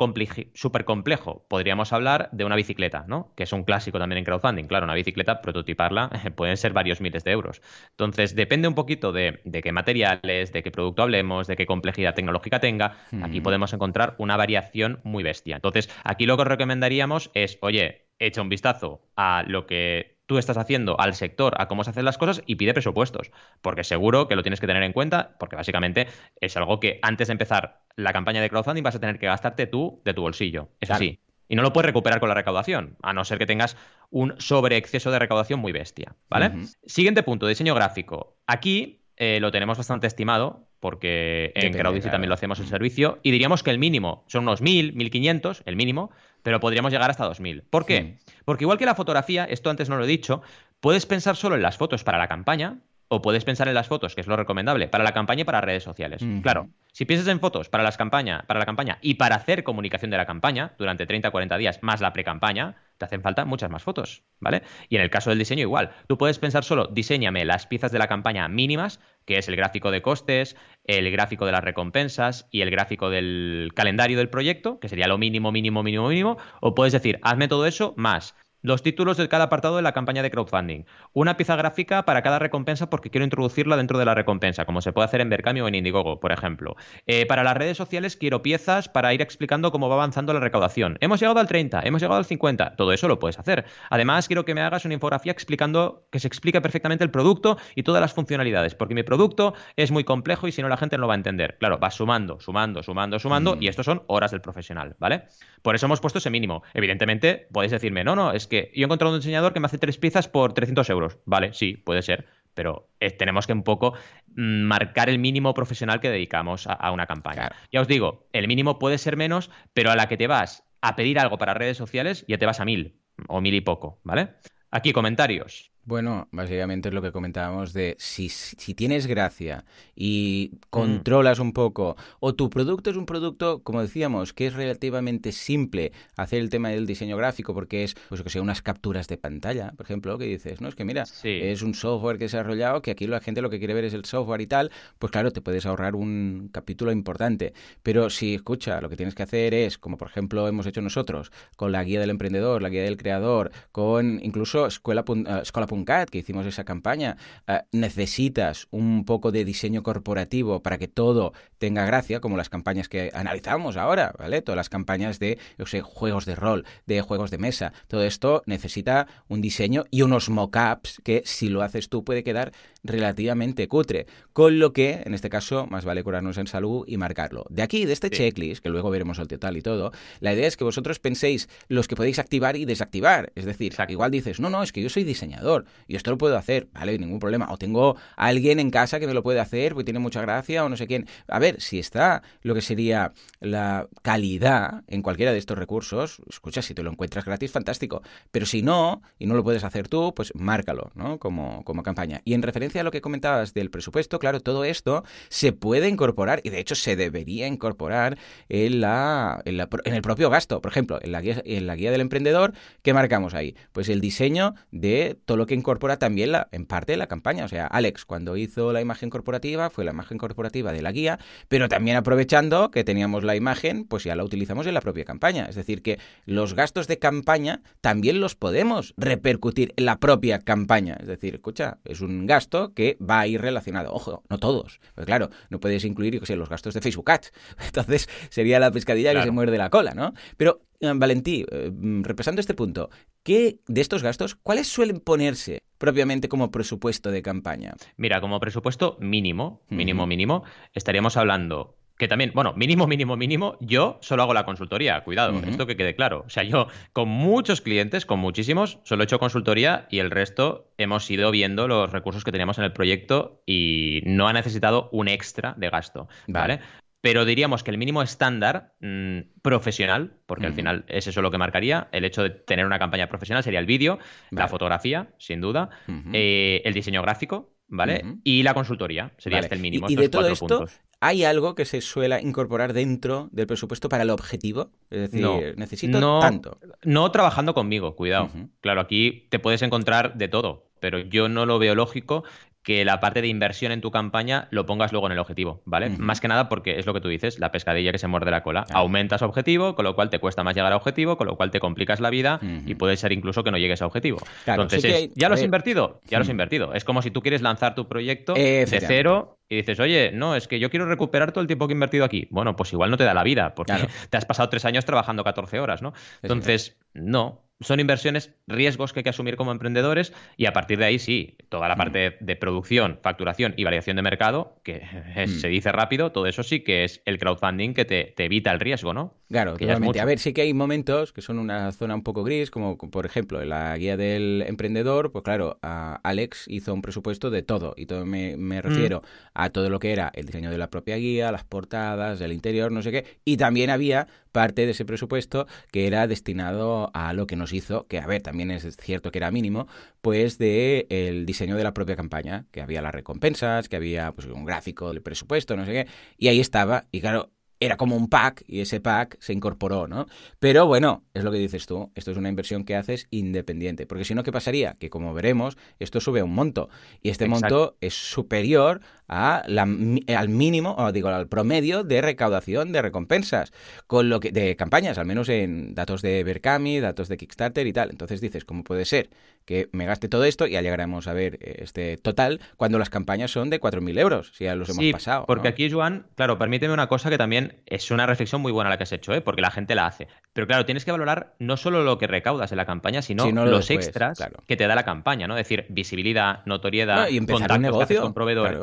súper complejo, podríamos hablar de una bicicleta, ¿no? Que es un clásico también en crowdfunding. Claro, una bicicleta, prototiparla, *laughs* pueden ser varios miles de euros. Entonces, depende un poquito de, de qué materiales, de qué producto hablemos, de qué complejidad tecnológica tenga. Aquí Mm. podemos encontrar una variación muy bestia. Entonces, aquí lo que os recomendaríamos es, oye, echa un vistazo a lo que tú estás haciendo, al sector, a cómo se hacen las cosas y pide presupuestos, porque seguro que lo tienes que tener en cuenta, porque básicamente es algo que antes de empezar la campaña de crowdfunding vas a tener que gastarte tú de tu bolsillo. Eso Claro. sí. Y no lo puedes recuperar con la recaudación, a no ser que tengas un sobreexceso de recaudación muy bestia, ¿vale? Siguiente punto, diseño gráfico. Aquí eh, lo tenemos bastante estimado, porque en claro. también lo hacemos el Mm. servicio, y diríamos que el mínimo son unos 1000, 1500, el mínimo, pero podríamos llegar hasta 2000. ¿Por qué? Mm. Porque igual que la fotografía, esto antes no lo he dicho, puedes pensar solo en las fotos para la campaña o puedes pensar en las fotos, que es lo recomendable, para la campaña y para redes sociales. Claro, si piensas en fotos para, las campaña, para la campaña y para hacer comunicación de la campaña durante 30 40 días más la pre-campaña, te hacen falta muchas más fotos, ¿vale? Y en el caso del diseño igual, tú puedes pensar solo, diseñame las piezas de la campaña mínimas, que es el gráfico de costes, el gráfico de las recompensas y el gráfico del calendario del proyecto, que sería lo mínimo, mínimo, mínimo, mínimo, o puedes decir, hazme todo eso más los títulos de cada apartado de la campaña de crowdfunding. Una pieza gráfica para cada recompensa porque quiero introducirla dentro de la recompensa, como se puede hacer en Berkami o en Indiegogo, por ejemplo. Eh, para las redes sociales quiero piezas para ir explicando cómo va avanzando la recaudación. Hemos llegado al 30, hemos llegado al 50, todo eso lo puedes hacer. Además, quiero que me hagas una infografía explicando que se explique perfectamente el producto y todas las funcionalidades, porque mi producto es muy complejo y si no la gente no lo va a entender. Claro, vas sumando, sumando, sumando, sumando Mm. y estos son horas del profesional, ¿vale? Por eso hemos puesto ese mínimo. Evidentemente, podéis decirme, no, no, es que yo he encontrado un diseñador que me hace tres piezas por 300 euros. Vale, sí, puede ser, pero eh, tenemos que un poco mm, marcar el mínimo profesional que dedicamos a, a una campaña. Claro. Ya os digo, el mínimo puede ser menos, pero a la que te vas a pedir algo para redes sociales, ya te vas a mil o mil y poco, ¿vale? Aquí, comentarios. Bueno, básicamente es lo que comentábamos de si, si tienes gracia y controlas un poco, o tu producto es un producto, como decíamos, que es relativamente simple hacer el tema del diseño gráfico, porque es, pues que sea, unas capturas de pantalla, por ejemplo, que dices, no, es que mira, Sí. es un software que se ha desarrollado, que aquí la gente lo que quiere ver es el software y tal, pues claro, te puedes ahorrar un capítulo importante. Pero si, escucha, lo que tienes que hacer es, como por ejemplo hemos hecho nosotros, con la guía del emprendedor, la guía del creador, con incluso Escuela, Pun- eh, Escola.cat, que hicimos esa campaña, eh, necesitas un poco de diseño corporativo para que todo tenga gracia, como las campañas que analizamos ahora, ¿vale? Todas las campañas de, yo sé, juegos de rol, de juegos de mesa. Todo esto necesita un diseño y unos mock-ups que si lo haces tú puede quedar relativamente cutre. Con lo que, en este caso, más vale curarnos en salud y marcarlo. De aquí, de este Sí. checklist, que luego veremos el total y todo, la idea es que vosotros penséis los que podéis activar y desactivar. Es decir, Exacto. igual dices, no, no, es que yo soy diseñador. Y esto lo puedo hacer, ¿vale? Ningún problema. O tengo a alguien en casa que me lo puede hacer porque tiene mucha gracia o no sé quién. A ver, si está lo que sería la calidad en cualquiera de estos recursos, escucha, si te lo encuentras gratis, fantástico. Pero si no, y no lo puedes hacer tú, pues márcalo, ¿no? Como, como campaña. Y en referencia a lo que comentabas del presupuesto, claro, todo esto se puede incorporar y de hecho se debería incorporar en, la, en, el propio gasto. Por ejemplo, en la, guía, en la guía del emprendedor, ¿qué marcamos ahí? Pues el diseño de todo lo que incorpora también la, en parte la campaña. O sea, Alex, cuando hizo la imagen corporativa, fue la imagen corporativa de la guía, pero también aprovechando que teníamos la imagen, pues ya la utilizamos en la propia campaña. Es decir, que los gastos de campaña también los podemos repercutir en la propia campaña. Es decir, escucha, es un gasto que va a ir relacionado. Ojo, no todos. Pues claro, no puedes incluir, yo sé, los gastos de Facebook Ads. *laughs* Entonces sería la pescadilla que se muerde la cola, ¿no? Pero, eh, Valentí, eh, repasando este punto, ¿qué de estos gastos, cuáles suelen ponerse propiamente como presupuesto de campaña? Mira, como presupuesto mínimo, mínimo, mínimo, estaríamos hablando que también, bueno, mínimo, mínimo, mínimo, yo solo hago la consultoría, cuidado, esto que quede claro. O sea, yo con muchos clientes, con muchísimos, solo he hecho consultoría y el resto hemos ido viendo los recursos que teníamos en el proyecto y no ha necesitado un extra de gasto, ¿vale? Pero diríamos que el mínimo estándar mm, profesional, porque al final es eso lo que marcaría, el hecho de tener una campaña profesional sería el vídeo, la fotografía, sin duda, eh, el diseño gráfico, ¿vale? Y la consultoría, sería este el mínimo. Y, de todo esto, ¿hay algo que se suele incorporar dentro del presupuesto para el objetivo? Es decir, necesito tanto. No trabajando conmigo, cuidado. Claro, aquí te puedes encontrar de todo, pero yo no lo veo lógico que la parte de inversión en tu campaña lo pongas luego en el objetivo, ¿vale? Más que nada porque es lo que tú dices, la pescadilla que se muerde la cola. Aumentas objetivo, con lo cual te cuesta más llegar a objetivo, con lo cual te complicas la vida y puede ser incluso que no llegues a objetivo. Entonces, ¿ya lo has invertido? Ya lo has invertido. Es como si tú quieres lanzar tu proyecto de cero y dices, oye, no, es que yo quiero recuperar todo el tiempo que he invertido aquí. Bueno, pues igual no te da la vida, porque *laughs* te has pasado tres años trabajando 14 horas, ¿no? Entonces, no, son inversiones, riesgos que hay que asumir como emprendedores y a partir de ahí sí, toda la mm. parte de producción, facturación y variación de mercado, que *laughs* mm. se dice rápido, todo eso sí que es el crowdfunding que te, evita el riesgo, ¿no? Claro, totalmente. A ver, sí que hay momentos que son una zona un poco gris, como por ejemplo en la guía del emprendedor, pues claro, Alex hizo un presupuesto de todo y todo me, mm. refiero a todo lo que era el diseño de la propia guía, las portadas, el interior, no sé qué, y también había parte de ese presupuesto que era destinado a lo que nos hizo, que a ver, también es cierto que era mínimo, pues de el diseño de la propia campaña, que había las recompensas, que había pues un gráfico del presupuesto, no sé qué, y ahí estaba, y claro, era como un pack y ese pack se incorporó, ¿no? Pero bueno, es lo que dices tú, esto es una inversión que haces independiente, porque si no, ¿qué pasaría? Que como veremos, esto sube un monto y este monto es superior a la, al mínimo, o digo, al promedio de recaudación de recompensas, con lo que de campañas, al menos en datos de Berkami, datos de Kickstarter y tal. Entonces dices, ¿cómo puede ser que me gaste todo esto? Y ya llegaremos a ver eh, este total cuando las campañas son de 4.000 euros, si ya los hemos pasado. Porque aquí, Joan, claro, permíteme una cosa que también es una reflexión muy buena la que has hecho, ¿eh? porque la gente la hace. Pero claro, tienes que valorar no solo lo que recaudas en la campaña, sino los extras que te da la campaña, ¿no? Es decir, visibilidad, notoriedad, y empezar negocio con proveedores.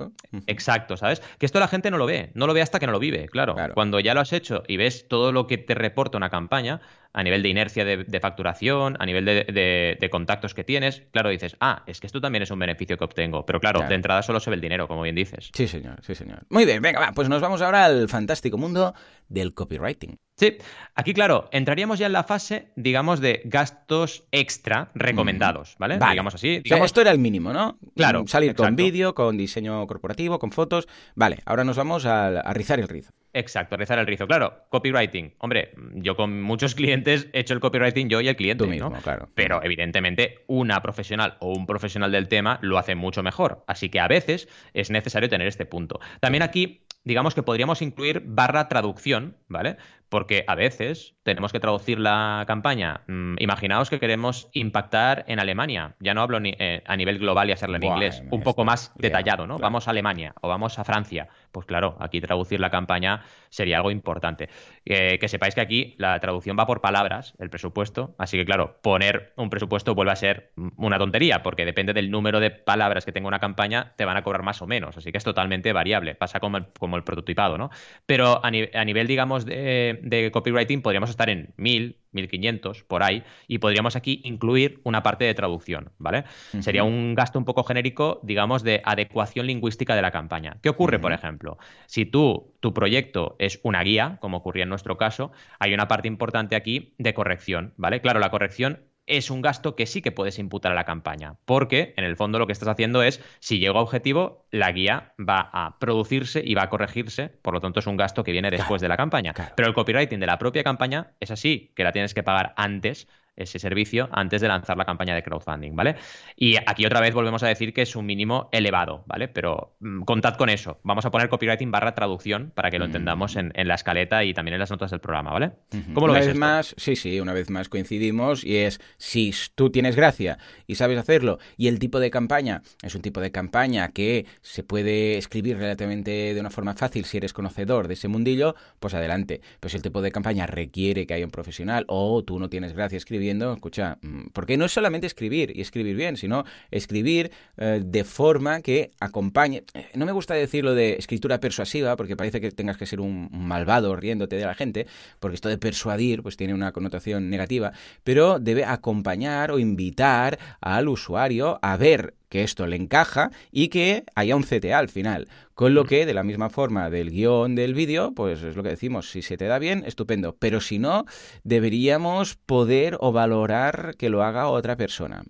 Exacto, ¿sabes? Que esto la gente no lo ve, no lo ve hasta que no lo vive, claro. Cuando ya lo has hecho y ves todo lo que te reporta una campaña, a nivel de inercia de, facturación, a nivel de, contactos que tienes, claro, dices, ah, es que esto también es un beneficio que obtengo. Pero claro, de entrada solo se ve el dinero, como bien dices. Sí, señor, sí, señor. Muy bien, venga, va, pues nos vamos ahora al fantástico mundo del copywriting. Sí, aquí claro, entraríamos ya en la fase, digamos, de gastos extra recomendados, ¿vale? Digamos así. Digamos... esto era el mínimo, ¿no? Claro. Salir con vídeo, con diseño corporativo, con fotos. Vale, ahora nos vamos a, rizar el rizo. Exacto, rizar el rizo. Claro, copywriting. Hombre, yo con muchos *laughs* clientes he hecho el copywriting yo y el cliente, mismo, claro. Pero evidentemente una profesional o un profesional del tema lo hace mucho mejor. Así que a veces es necesario tener este punto. También aquí digamos que podríamos incluir barra traducción, ¿vale? Porque a veces tenemos que traducir la campaña. Mm, imaginaos que queremos impactar en Alemania. Ya no hablo ni, eh, a nivel global y hacerlo en inglés. Un poco más detallado, ¿no? Vamos a Alemania o vamos a Francia. Pues claro, aquí traducir la campaña sería algo importante. que sepáis que aquí la traducción va por palabras, el presupuesto. Así que claro, poner un presupuesto vuelve a ser una tontería, porque depende del número de palabras que tenga una campaña, te van a cobrar más o menos. Así que es totalmente variable. Pasa como el, el prototipado, ¿no? Pero a, nivel, digamos, de, copywriting podríamos estar en 1000, 1500 por ahí, y podríamos aquí incluir una parte de traducción, ¿vale? Sería un gasto un poco genérico, digamos, de adecuación lingüística de la campaña. ¿Qué ocurre, por ejemplo? Si tú, tu proyecto es una guía, como ocurría en nuestro caso, hay una parte importante aquí de corrección, ¿vale? Claro, la corrección es un gasto que sí que puedes imputar a la campaña, porque en el fondo lo que estás haciendo es, si llego a objetivo, la guía va a producirse y va a corregirse, por lo tanto es un gasto que viene después de la campaña. Pero el copywriting de la propia campaña es así, que la tienes que pagar antes ese servicio antes de lanzar la campaña de crowdfunding, ¿vale? Y aquí otra vez volvemos a decir que es un mínimo elevado, ¿vale? Pero mm, contad con eso. Vamos a poner copywriting barra traducción para que lo mm. entendamos en, la escaleta y también en las notas del programa, ¿vale? ¿Cómo lo una vez más, sí, sí, una vez más coincidimos y es si tú tienes gracia y sabes hacerlo y el tipo de campaña es un tipo de campaña que se puede escribir relativamente de una forma fácil si eres conocedor de ese mundillo, pues adelante. Pero si el tipo de campaña requiere que haya un profesional o tú no tienes gracia escribir viendo, escucha, mm, porque no es solamente escribir y escribir bien, sino escribir eh, de forma que acompañe. Eh, no me gusta decirlo de escritura persuasiva, porque parece que tengas que ser un malvado riéndote de la gente, porque esto de persuadir pues tiene una connotación negativa, pero debe acompañar o invitar al usuario a ver que esto le encaja y que haya un CTA al final. Con lo mm. que, de la misma forma del guion del vídeo, pues es lo que decimos, si se te da bien, estupendo. Pero si no, deberíamos poder o valorar que lo haga otra persona.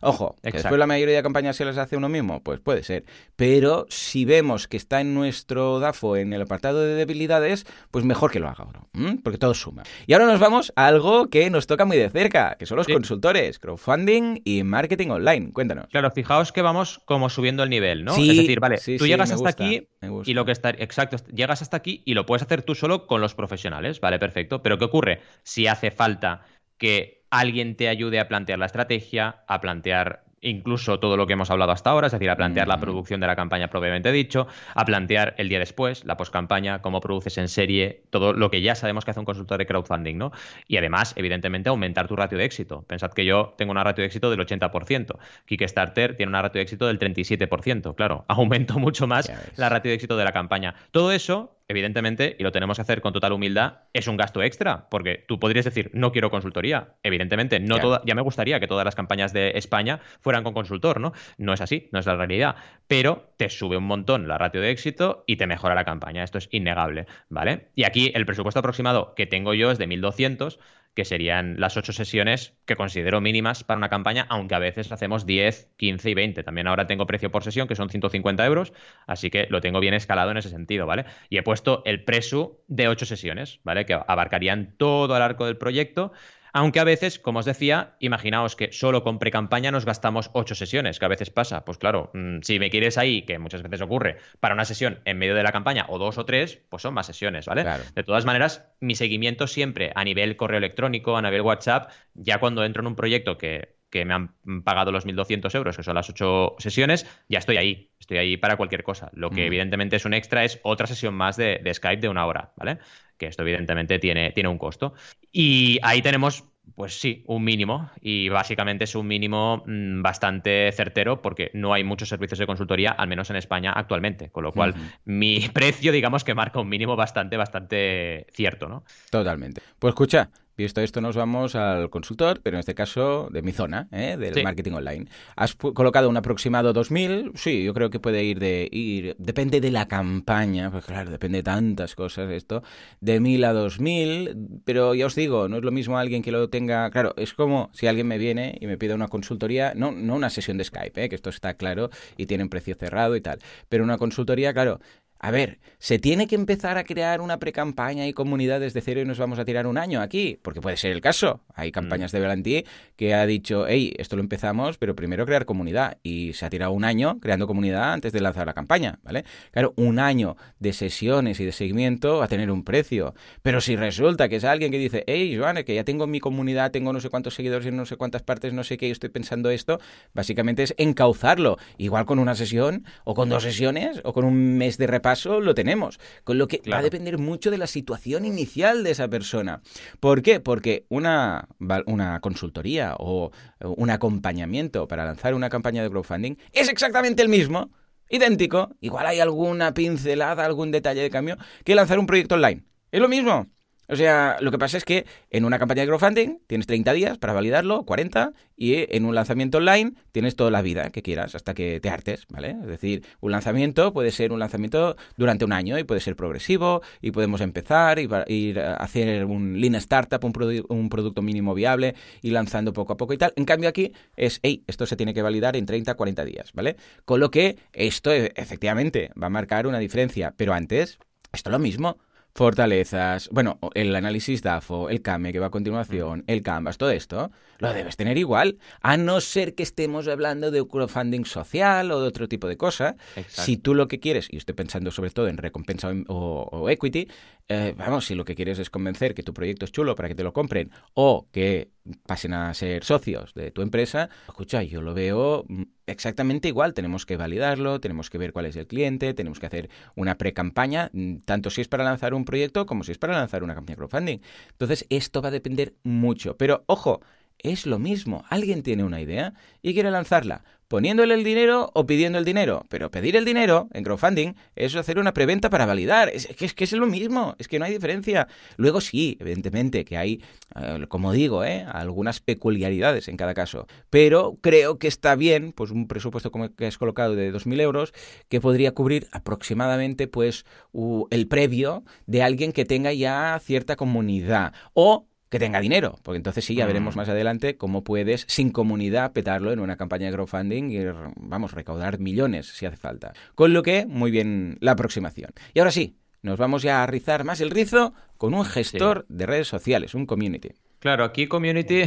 Ojo, que después la mayoría de campañas se las hace uno mismo, pues puede ser. Pero si vemos que está en nuestro DAFO en el apartado de debilidades, pues mejor que lo haga uno, porque todo suma. Y ahora nos vamos a algo que nos toca muy de cerca, que son los consultores, crowdfunding y marketing online. Cuéntanos. Claro, fijaos que vamos como subiendo el nivel, ¿no? es decir, vale, tú llegas hasta aquí y lo que está, exacto, llegas hasta aquí y lo puedes hacer tú solo con los profesionales, vale, perfecto. Pero ¿qué ocurre si hace falta que alguien te ayude a plantear la estrategia, a plantear incluso todo lo que hemos hablado hasta ahora, es decir, a plantear la producción de la campaña propiamente dicho, a plantear el día después, la postcampaña, cómo produces en serie, todo lo que ya sabemos que hace un consultor de crowdfunding, ¿no? Y además, evidentemente, aumentar tu ratio de éxito. Pensad que yo tengo una ratio de éxito del 80%, Kickstarter tiene una ratio de éxito del 37%, claro, *laughs* aumento mucho más la ratio de éxito de la campaña. Todo eso evidentemente, y lo tenemos que hacer con total humildad, es un gasto extra, porque tú podrías decir, no quiero consultoría. Evidentemente, no toda, ya me gustaría que todas las campañas de España fueran con consultor, ¿no? No es así, no es la realidad, pero te sube un montón la ratio de éxito y te mejora la campaña. Esto es innegable, ¿vale? Y aquí el presupuesto aproximado que tengo yo es de 1.200 que serían las ocho sesiones que considero mínimas para una campaña, aunque a veces hacemos 10, 15 y 20. También ahora tengo precio por sesión, que son 150 euros, así que lo tengo bien escalado en ese sentido, ¿vale? Y he puesto el presu de ocho sesiones, ¿vale? Que abarcarían todo el arco del proyecto aunque a veces, como os decía, imaginaos que solo con pre-campaña nos gastamos ocho sesiones, que a veces pasa. Pues claro, mm, si me quieres ahí, que muchas veces ocurre, para una sesión en medio de la campaña o dos o tres, pues son más sesiones, ¿vale? De todas maneras, mi seguimiento siempre a nivel correo electrónico, a nivel WhatsApp, ya cuando entro en un proyecto que, me han pagado los 1.200 euros, que son las ocho sesiones, ya estoy ahí, estoy ahí para cualquier cosa. Lo que evidentemente es un extra es otra sesión más de, de Skype de una hora, ¿vale? que esto evidentemente tiene, tiene un costo. Y ahí tenemos pues sí, un mínimo. Y básicamente es un mínimo mm, bastante certero porque no hay muchos servicios de consultoría, al menos en España actualmente. Con lo cual, mi *laughs* precio, digamos que marca un mínimo bastante, bastante cierto, ¿no? Totalmente. Pues escucha, Visto esto, nos vamos al consultor, pero en este caso de mi zona, ¿eh? del marketing online. ¿Has colocado un aproximado 2000? Sí, yo creo que puede ir de. ir Depende de la campaña, pues claro, depende de tantas cosas esto. De 1000 a 2000, pero ya os digo, no es lo mismo alguien que lo tenga. Claro, es como si alguien me viene y me pide una consultoría, no, no una sesión de Skype, ¿eh? que esto está claro y tiene un precio cerrado y tal, pero una consultoría, claro, a ver, ¿se tiene que empezar a crear una pre-campaña y comunidades de cero y nos vamos a tirar un año aquí? Porque puede ser el caso. Hay campañas de Belantier que ha dicho, hey, esto lo empezamos, pero primero crear comunidad. Y se ha tirado un año creando comunidad antes de lanzar la campaña, ¿vale? Claro, un año de sesiones y de seguimiento va a tener un precio. Pero si resulta que es alguien que dice, hey, Joan, que ya tengo mi comunidad, tengo no sé cuántos seguidores en no sé cuántas partes, no sé qué, estoy pensando esto, básicamente es encauzarlo. Igual con una sesión, o con dos sesiones, o con un mes de paso lo tenemos. Con lo que va a depender mucho de la situación inicial de esa persona. ¿Por qué? Porque una, una consultoría o un acompañamiento para lanzar una campaña de crowdfunding es exactamente el mismo, idéntico. Igual hay alguna pincelada, algún detalle de cambio, que lanzar un proyecto online. Es lo mismo. O sea, lo que pasa es que en una campaña de crowdfunding tienes 30 días para validarlo, 40, y en un lanzamiento online tienes toda la vida que quieras hasta que te hartes, ¿vale? Es decir, un lanzamiento puede ser un lanzamiento durante un año y puede ser progresivo y podemos empezar y ir a hacer un lean startup, un, un producto mínimo viable y lanzando poco a poco y tal. En cambio aquí es, hey, esto se tiene que validar en 30, 40 días, ¿vale? Con lo que esto e, efectivamente va a marcar una diferencia, pero antes, esto es lo mismo fortalezas, bueno, el análisis DAFO, el CAME que va a continuación, el Canvas, todo esto, lo debes tener igual, a no ser que estemos hablando de crowdfunding social o de otro tipo de cosa. Si tú lo que quieres, y estoy pensando sobre todo en recompensa o, equity, eh, vamos, si lo que quieres es convencer que tu proyecto es chulo para que te lo compren o que pasen a ser socios de tu empresa, escucha, yo lo veo mm, exactamente igual. Tenemos que validarlo, tenemos que ver cuál es el cliente, tenemos que hacer una pre-campaña, mm, tanto si es para lanzar un proyecto como si es para lanzar una campaña de crowdfunding. Entonces, esto va a depender mucho. Pero, ojo, es lo mismo. Alguien tiene una idea y quiere lanzarla poniéndole el dinero o pidiendo el dinero. Pero pedir el dinero en crowdfunding es hacer una preventa para validar. Es que, es lo mismo, es que no hay diferencia. Luego sí, evidentemente que hay, eh, como digo, eh, algunas peculiaridades en cada caso. Pero creo que está bien, pues un presupuesto como que has colocado de 2.000 euros, que podría cubrir aproximadamente pues el previo de alguien que tenga ya cierta comunidad. O que tenga dinero, porque entonces sí, ya veremos mm. más adelante cómo puedes, sin comunidad, petarlo en una campaña de crowdfunding y, vamos, recaudar millones si hace falta. Con lo que, muy bien la aproximación. Y ahora sí, nos vamos ya a rizar más el rizo con un gestor de redes sociales, un community. Claro, aquí community,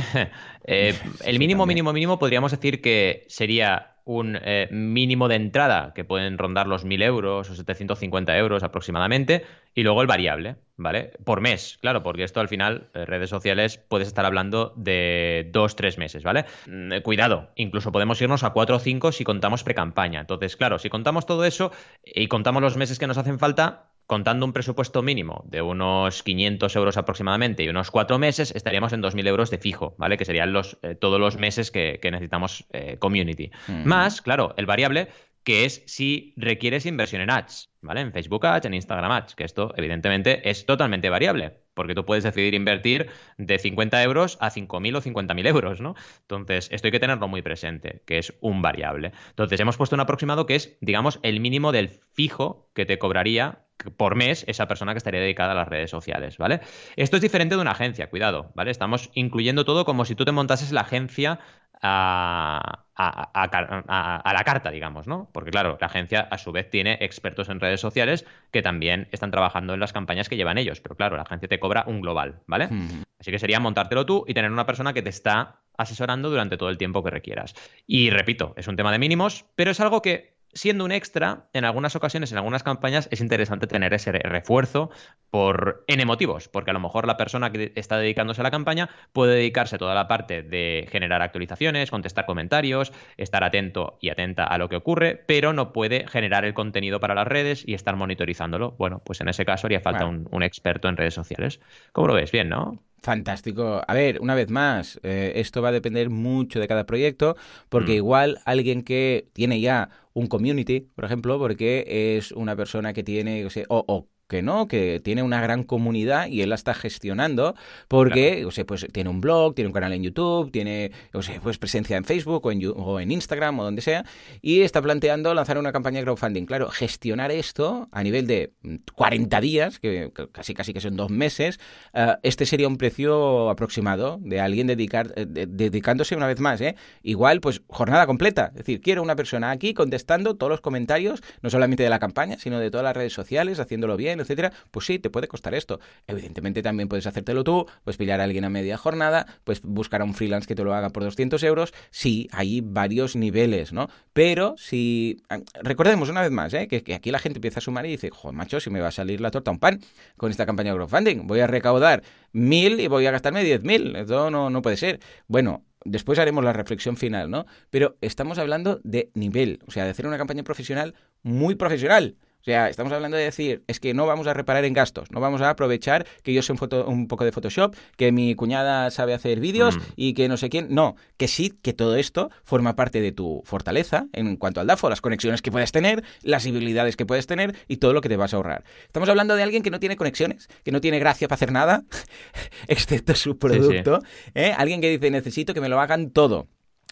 eh, *laughs* el mínimo, mínimo, mínimo podríamos decir que sería un eh, mínimo de entrada que pueden rondar los 1.000 euros o 750 euros aproximadamente y luego el variable, ¿vale? Por mes, claro, porque esto al final, en redes sociales, puedes estar hablando de dos, tres meses, ¿vale? Mm, eh, cuidado, incluso podemos irnos a cuatro o cinco si contamos pre-campaña. Entonces, claro, si contamos todo eso y contamos los meses que nos hacen falta, contando un presupuesto mínimo de unos 500 euros aproximadamente y unos cuatro meses, estaríamos en 2.000 euros de fijo, ¿vale? Que serían los, eh, todos los meses que, necesitamos eh, community. Más, claro, el variable que es si requieres inversión en ads, ¿vale? En Facebook Ads, en Instagram Ads, que esto evidentemente es totalmente variable, porque tú puedes decidir invertir de 50 euros a 5.000 o 50.000 euros, ¿no? Entonces, esto hay que tenerlo muy presente, que es un variable. Entonces, hemos puesto un aproximado que es, digamos, el mínimo del fijo que te cobraría por mes esa persona que estaría dedicada a las redes sociales, ¿vale? Esto es diferente de una agencia, cuidado, ¿vale? Estamos incluyendo todo como si tú te montases la agencia a, la carta, digamos, ¿no? Porque claro, la agencia a su vez tiene expertos en redes sociales que también están trabajando en las campañas que llevan ellos, pero claro, la agencia te cobra un global, ¿vale? Así que sería montártelo tú y tener una persona que te está asesorando durante todo el tiempo que requieras. Y repito, es un tema de mínimos, pero es algo que siendo un extra, en algunas ocasiones, en algunas campañas, es interesante tener ese refuerzo por N motivos, porque a lo mejor la persona que está dedicándose a la campaña puede dedicarse a toda la parte de generar actualizaciones, contestar comentarios, estar atento y atenta a lo que ocurre, pero no puede generar el contenido para las redes y estar monitorizándolo. Bueno, pues en ese caso haría falta un, un experto en redes sociales. ¿Cómo lo ves? Bien, ¿no? Fantástico. A ver, una vez más, eh, esto va a depender mucho de cada proyecto, porque mm. igual alguien que tiene ya un community, por ejemplo, porque es una persona que tiene, o, o que no, que tiene una gran comunidad y él la está gestionando porque, o sea, pues tiene un blog, tiene un canal en YouTube, tiene, o sea, pues presencia en Facebook o en, o en Instagram o donde sea y está planteando lanzar una campaña de crowdfunding. Claro, gestionar esto a nivel de 40 días, que casi casi que son dos meses, eh, este sería un precio aproximado de alguien dedicar, eh, dedicándose una vez más, ¿eh? Igual, pues jornada completa. Es decir, quiero una persona aquí contestando todos los comentarios, no solamente de la campaña, sino de todas las redes sociales, haciéndolo bien etcétera, pues sí, te puede costar esto. Evidentemente también puedes hacértelo tú, pues pillar a alguien a media jornada, pues buscar a un freelance que te lo haga por 200 euros. Sí, hay varios niveles, ¿no? Pero si... Ah, recordemos una vez más, ¿eh? que, aquí la gente empieza a sumar y dice, joder, macho, si me va a salir la torta un pan con esta campaña de crowdfunding, voy a recaudar mil y voy a gastarme diez mil. Eso no, no puede ser. Bueno, después haremos la reflexión final, ¿no? Pero estamos hablando de nivel, o sea, de hacer una campaña profesional muy profesional. O sea, estamos hablando de decir, es que no vamos a reparar en gastos, no vamos a aprovechar que yo sé un, un poco de Photoshop, que mi cuñada sabe hacer vídeos mm. y que no sé quién. No, que sí, que todo esto forma parte de tu fortaleza en cuanto al DAFO, las conexiones que puedes tener, las habilidades que puedes tener y todo lo que te vas a ahorrar. Estamos hablando de alguien que no tiene conexiones, que no tiene gracia para hacer nada, *laughs* excepto su producto. ¿eh? Alguien que dice, necesito que me lo hagan todo.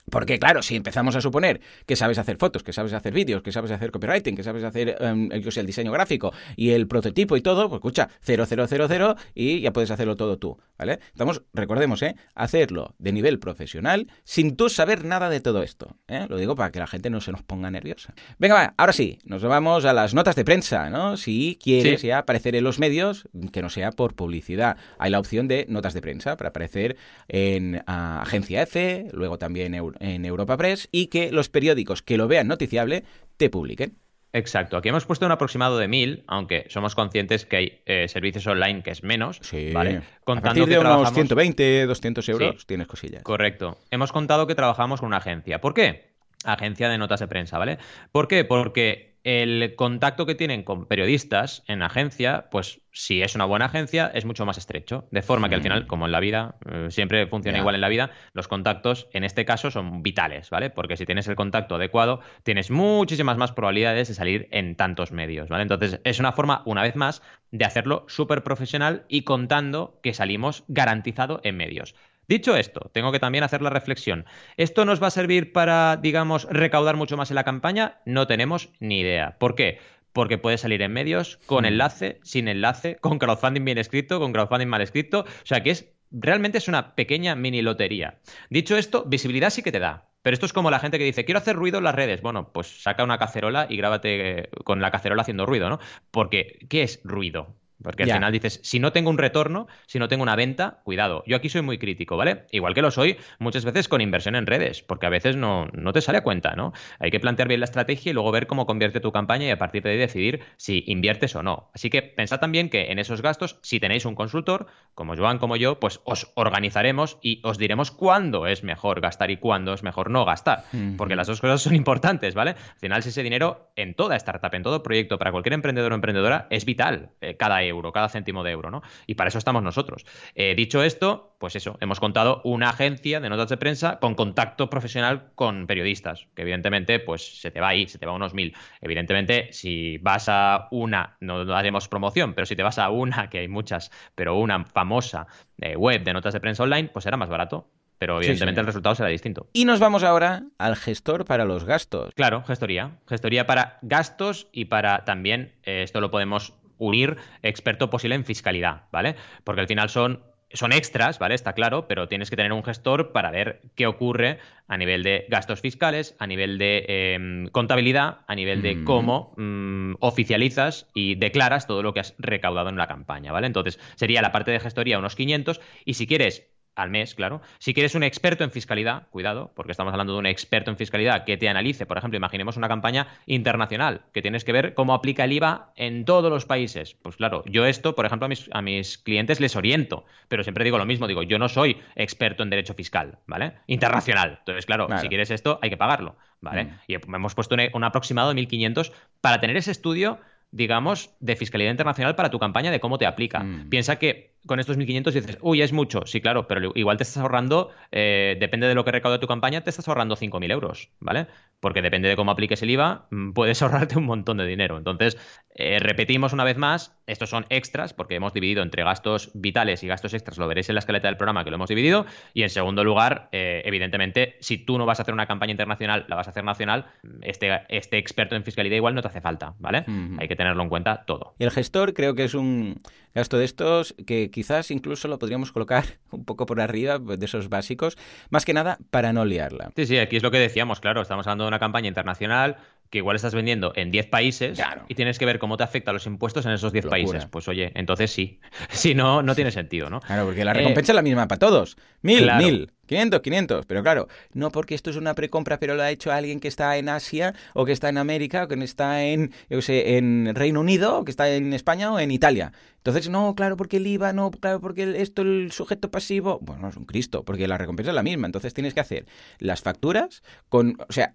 Porque claro, si empezamos a suponer que sabes hacer fotos, que sabes hacer vídeos, que sabes hacer copywriting, que sabes hacer um, el, el diseño gráfico y el prototipo y todo, pues escucha, 0000 y ya puedes hacerlo todo tú, ¿vale? Estamos, recordemos, ¿eh? Hacerlo de nivel profesional sin tú saber nada de todo esto, ¿eh? Lo digo para que la gente no se nos ponga nerviosa. Venga, va, ahora sí, nos vamos a las notas de prensa, ¿no? Si quieres ya aparecer en los medios, que no sea por publicidad. Hay la opción de notas de prensa para aparecer en ah, Agencia F, luego también en Europa Press y que los periódicos que lo vean noticiable te publiquen. Exacto, aquí hemos puesto un aproximado de 1000, aunque somos conscientes que hay eh, servicios online que es menos, sí. ¿vale? Contando de que unos 120, 200 euros tienes cosillas. Correcto. Hemos contado que trabajamos con una agencia. ¿Por qué? Agencia de notas de prensa, ¿vale? ¿Por qué? Porque el contacto que tienen con periodistas en agencia, pues si es una buena agencia, es mucho más estrecho. De forma que al final, mm. como en la vida, eh, siempre funciona igual en la vida, los contactos en este caso son vitales, ¿vale? Porque si tienes el contacto adecuado, tienes muchísimas más probabilidades de salir en tantos medios, ¿vale? Entonces, es una forma, una vez más, de hacerlo súper profesional y contando que salimos garantizado en medios. Dicho esto, tengo que también hacer la reflexión. ¿Esto nos va a servir para, digamos, recaudar mucho más en la campaña? No tenemos ni idea. ¿Por qué? Porque puede salir en medios, con hmm. enlace, sin enlace, con crowdfunding bien escrito, con crowdfunding mal escrito. O sea que es realmente es una pequeña mini lotería. Dicho esto, visibilidad sí que te da. Pero esto es como la gente que dice, quiero hacer ruido en las redes. Bueno, pues saca una cacerola y grábate con la cacerola haciendo ruido, ¿no? Porque, ¿qué es ruido? Porque al final dices, si no tengo un retorno, si no tengo una venta, cuidado. Yo aquí soy muy crítico, ¿vale? Igual que lo soy muchas veces con inversión en redes, porque a veces no, no te sale a cuenta, ¿no? Hay que plantear bien la estrategia y luego ver cómo convierte tu campaña y a partir de ahí decidir si inviertes o no. Así que pensad también que en esos gastos, si tenéis un consultor, como Joan, como yo, pues os organizaremos y os diremos cuándo es mejor gastar y cuándo es mejor no gastar. Porque las dos cosas son importantes, ¿vale? Al final, si ese dinero en toda startup, en todo proyecto, para cualquier emprendedor o emprendedora, es vital. Eh, cada euro, cada céntimo de euro, ¿no? Y para eso estamos nosotros. Eh, dicho esto, pues eso, hemos contado una agencia de notas de prensa con contacto profesional con periodistas, que evidentemente, pues se te va ahí, se te va unos mil. Evidentemente, si vas a una, no, haremos promoción, pero si te vas a una, que hay muchas, pero una famosa eh, web de notas de prensa online, pues será más barato pero evidentemente el resultado será distinto. Y nos vamos ahora al gestor para los gastos. Claro, gestoría. Gestoría para gastos y para también, eh, esto lo podemos unir experto posible en fiscalidad, ¿vale? Porque al final son son extras, ¿vale? Está claro, pero tienes que tener un gestor para ver qué ocurre a nivel de gastos fiscales, a nivel de em, contabilidad, a nivel de mm. cómo mm, oficializas y declaras todo lo que has recaudado en la campaña, ¿vale? Entonces, sería la parte de gestoría unos 500 y si quieres al mes, claro. Si quieres un experto en fiscalidad, cuidado, porque estamos hablando de un experto en fiscalidad que te analice, por ejemplo, imaginemos una campaña internacional, que tienes que ver cómo aplica el IVA en todos los países. Pues claro, yo esto, por ejemplo, a mis, a mis clientes les oriento, pero siempre digo lo mismo, digo, yo no soy experto en derecho fiscal, ¿vale? Internacional. Entonces, claro, si quieres esto, hay que pagarlo, ¿vale? Mm. Y hemos puesto un, aproximado de 1.500 para tener ese estudio digamos, de fiscalidad internacional para tu campaña de cómo te aplica. Mm. Piensa que con estos 1.500 dices, uy, es mucho. Sí, claro, pero igual te estás ahorrando, eh, depende de lo que recaude tu campaña, te estás ahorrando 5.000 euros, ¿vale? Porque depende de cómo apliques el IVA, mm, puedes *laughs* ahorrarte un montón de dinero. Entonces, eh, repetimos una vez más, estos son extras, porque hemos dividido entre gastos vitales y gastos extras, lo veréis en la escaleta del programa que lo hemos dividido. Y en segundo lugar, eh, evidentemente, si tú no vas a hacer una campaña internacional, la vas a hacer nacional, este, este experto en fiscalidad igual no te hace falta, ¿vale? Hay que tenerlo en cuenta todo. Y el gestor creo que es un gasto de estos que quizás incluso lo podríamos colocar *laughs* un poco por arriba de esos básicos, más que nada para no liarla. Sí, sí, aquí es lo que decíamos, claro, estamos hablando de una campaña internacional que igual estás vendiendo en 10 países y tienes que ver cómo te afectan los impuestos en esos 10 países. Pues oye, entonces sí. *laughs* si no, no tiene sentido, ¿no? Claro, porque la recompensa es la misma para todos. Mil, mil. 500, 500, pero claro, no porque esto es una precompra, pero lo ha hecho alguien que está en Asia, o que está en América, o que está en, yo sé, en Reino Unido, o que está en España o en Italia. Entonces, no, claro, porque el IVA, no, claro, porque esto, el sujeto pasivo, bueno, es un Cristo, porque la recompensa es la misma. Entonces tienes que hacer las facturas con, o sea,